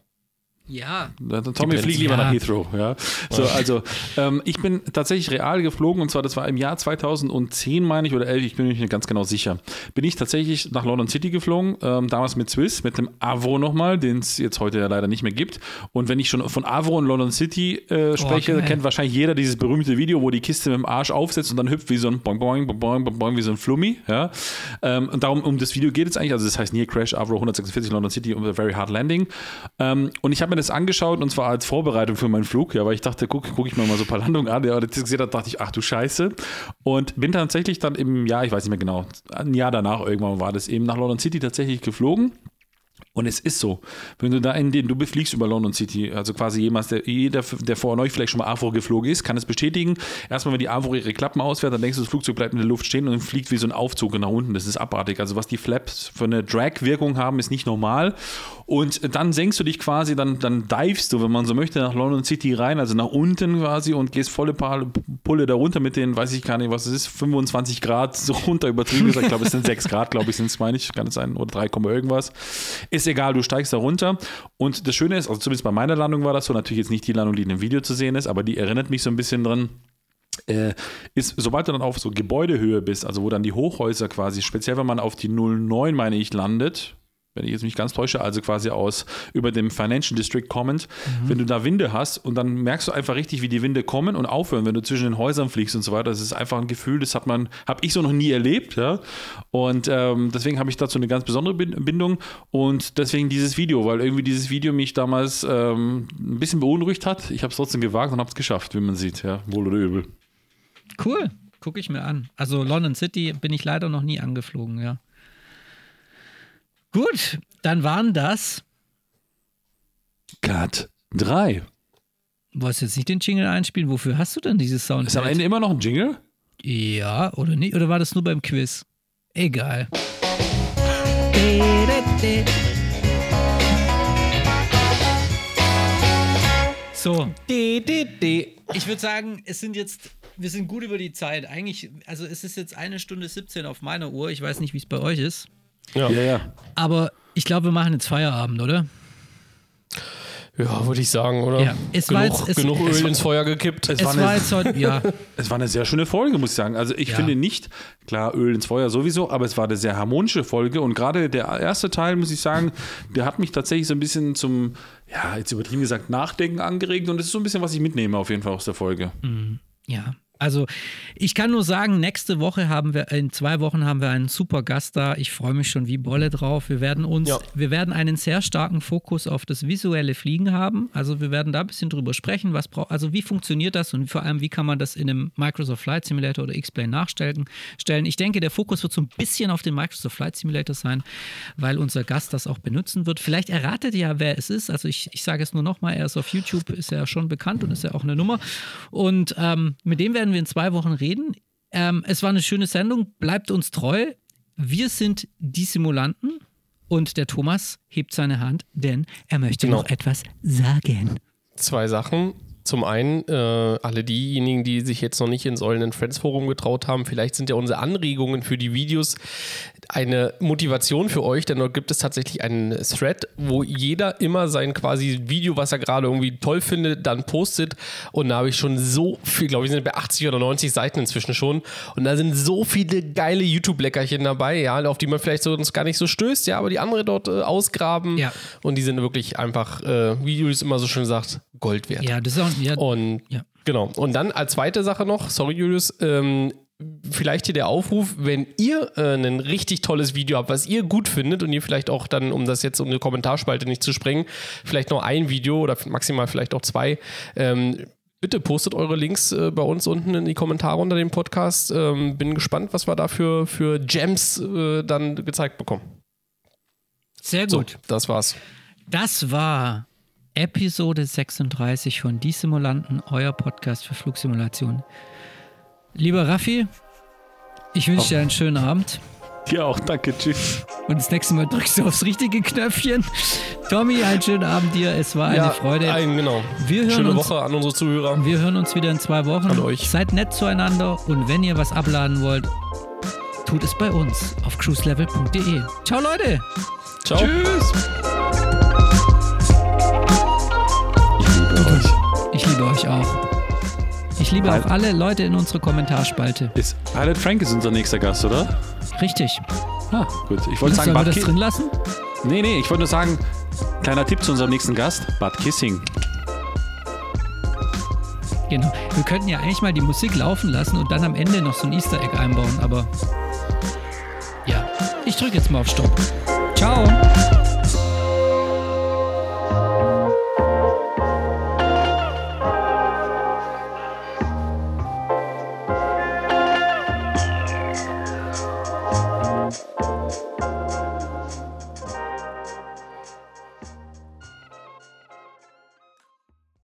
Ja. Tommy fliegt lieber Ja. nach Heathrow, ja. So, also ähm, ich bin tatsächlich real geflogen und zwar das war im Jahr 2010, meine ich, oder 11, ich bin mir nicht ganz genau sicher. Bin ich tatsächlich nach London City geflogen, ähm, damals mit Swiss, mit dem Avro nochmal, den es jetzt heute ja leider nicht mehr gibt. Und wenn ich schon von Avro und London City äh, spreche, geil. kennt wahrscheinlich jeder dieses berühmte Video, wo die Kiste mit dem Arsch aufsetzt und dann hüpft wie so ein Boing, Boing, Boing, Boing, Boing, wie so ein Flummi, ja. Ähm, und darum, um das Video geht es eigentlich, also das heißt Near Crash, Avro 146, London City und a Very Hard Landing. Ähm, und ich habe mir das angeschaut und zwar als Vorbereitung für meinen Flug, ja, weil ich dachte, guck, guck ich mir mal so ein paar Landungen an. Ja, als ich das gesehen habe, dachte ich, ach du Scheiße. Und bin tatsächlich dann im Jahr, ich weiß nicht mehr genau, ein Jahr danach irgendwann war das eben nach London City tatsächlich geflogen. Und es ist so, wenn du da in den, du befliegst über London City, also quasi jemand, der, jeder, der vor euch vielleicht schon mal AVO geflogen ist, kann es bestätigen. Erstmal, wenn die AVO ihre Klappen ausfährt, dann denkst du, das Flugzeug bleibt in der Luft stehen und fliegt wie so ein Aufzug nach unten. Das ist abartig. Also was die Flaps für eine Drag-Wirkung haben, ist nicht normal. Und dann senkst du dich quasi, dann, dann divest du, wenn man so möchte, nach London City rein, also nach unten quasi und gehst volle Pulle da runter mit den, weiß ich gar nicht, was es ist, 25 Grad so runter übertrieben. Ich glaube, es sind 6 Grad, glaube ich, sind es, meine ich, kann es sein, oder 3, Komma irgendwas. Ist egal, du steigst da runter. Und das Schöne ist, also zumindest bei meiner Landung war das so, natürlich jetzt nicht die Landung, die in dem Video zu sehen ist, aber die erinnert mich so ein bisschen dran äh, ist, sobald du dann auf so Gebäudehöhe bist, also wo dann die Hochhäuser quasi, speziell wenn man auf die 09, meine ich, landet, wenn ich jetzt mich ganz täusche, also quasi aus über dem Financial District kommend, wenn du da Winde hast und dann merkst du einfach richtig, wie die Winde kommen und aufhören, wenn du zwischen den Häusern fliegst und so weiter. Das ist einfach ein Gefühl, das hat man, habe ich so noch nie erlebt, ja. Und ähm, deswegen habe ich dazu eine ganz besondere Bin- Bindung und deswegen dieses Video, weil irgendwie dieses Video mich damals ähm, ein bisschen beunruhigt hat. Ich habe es trotzdem gewagt und habe es geschafft, wie man sieht, ja, wohl oder übel. Cool. Gucke ich mir an. Also London City bin ich leider noch nie angeflogen, ja. Gut, dann waren das. Cut 3. Du wolltest jetzt nicht den Jingle einspielen. Wofür hast du denn dieses Sound? Ist am Ende immer noch ein Jingle? Ja, oder nicht? Oder war das nur beim Quiz? Egal. So, ich würde sagen, es sind jetzt, wir sind gut über die Zeit. Eigentlich, also es ist jetzt eine Stunde 17 auf meiner Uhr. Ich weiß nicht, wie es bei euch ist. Ja. Ja, ja. Aber ich glaube, wir machen jetzt Feierabend, oder? Ja, würde ich sagen, oder? Ja, es war genug jetzt- es- genug es Öl war- ins Feuer gekippt. Es Es war war, eine- jetzt heute, ja. Es war eine sehr schöne Folge, muss ich sagen. Also ich Ja. finde nicht, klar, Öl ins Feuer sowieso, aber es war eine sehr harmonische Folge und gerade der erste Teil, muss ich sagen, der hat mich tatsächlich so ein bisschen zum, ja, jetzt übertrieben gesagt, Nachdenken angeregt und das ist so ein bisschen, was ich mitnehme auf jeden Fall aus der Folge. Ja, also ich kann nur sagen, nächste Woche haben wir, in zwei Wochen haben wir einen super Gast da. Ich freue mich schon wie Bolle drauf. Wir werden uns, Ja. wir werden einen sehr starken Fokus auf das visuelle Fliegen haben. Also wir werden da ein bisschen drüber sprechen, was braucht, also wie funktioniert das und vor allem, wie kann man das in einem Microsoft Flight Simulator oder X-Plane nachstellen. Stellen. Ich denke, der Fokus wird so ein bisschen auf den Microsoft Flight Simulator sein, weil unser Gast das auch benutzen wird. Vielleicht erratet ihr ja, wer es ist. Also ich, ich sage es nur nochmal, er ist auf YouTube, ist ja schon bekannt und ist ja auch eine Nummer. Und ähm, mit dem werden wir in zwei Wochen reden. Ähm, es war eine schöne Sendung, bleibt uns treu. Wir sind die Simulanten und der Thomas hebt seine Hand, denn er möchte Genau. noch etwas sagen. Zwei Sachen. Zum einen, äh, alle diejenigen, die sich jetzt noch nicht ins Eulen Friends Forum getraut haben, vielleicht sind ja unsere Anregungen für die Videos eine Motivation für euch, denn dort gibt es tatsächlich einen Thread, wo jeder immer sein quasi Video, was er gerade irgendwie toll findet, dann postet. Und da habe ich schon so viel, glaube ich, sind bei 80 oder 90 Seiten inzwischen schon. Und da sind so viele geile YouTube-Leckerchen dabei, ja, auf die man vielleicht so uns gar nicht so stößt, ja, aber die andere dort äh, ausgraben. Ja. Und die sind wirklich einfach, äh, wie Julius immer so schön sagt, Gold wert. Ja, das ist auch. Ja, Und Ja. genau. Und dann als zweite Sache noch, sorry Julius, ähm, vielleicht hier der Aufruf, wenn ihr äh, ein richtig tolles Video habt, was ihr gut findet und ihr vielleicht auch dann, um das jetzt um eine Kommentarspalte nicht zu sprengen, vielleicht noch ein Video oder maximal vielleicht auch zwei, ähm, bitte postet eure Links äh, bei uns unten in die Kommentare unter dem Podcast. Ähm, bin gespannt, was wir da für, Gems äh, dann gezeigt bekommen. sehr So, gut. das war's. Das war Episode 36 von Die Simulanten, euer Podcast für Flugsimulation. Lieber Raffi, ich wünsche dir einen schönen Abend. Dir auch, danke, tschüss. Und das nächste Mal drückst du aufs richtige Knöpfchen. Tommy, einen schönen Abend dir. Es war eine Freude. Ein, genau. Wir hören Schöne uns- Woche an unsere Zuhörer. Wir hören uns wieder in zwei Wochen. An euch. Seid nett zueinander und wenn ihr was abladen wollt, tut es bei uns auf cruiselevel.de. Ciao Leute! Ciao. Tschüss. Ich liebe euch. Ich liebe euch auch. Ich liebe auch alle Leute in unserer Kommentarspalte. Ist Pilot Frank ist unser nächster Gast, oder? Richtig. Ah, gut. Ich wollte sagen, Sollen wir das drin lassen? Nee, nee, ich wollte nur sagen, kleiner Tipp zu unserem nächsten Gast, Bud Kissing. Genau. Wir könnten ja eigentlich mal die Musik laufen lassen und dann am Ende noch so ein Easter Egg einbauen, aber ja. Ich drücke jetzt mal auf Stopp. Ciao!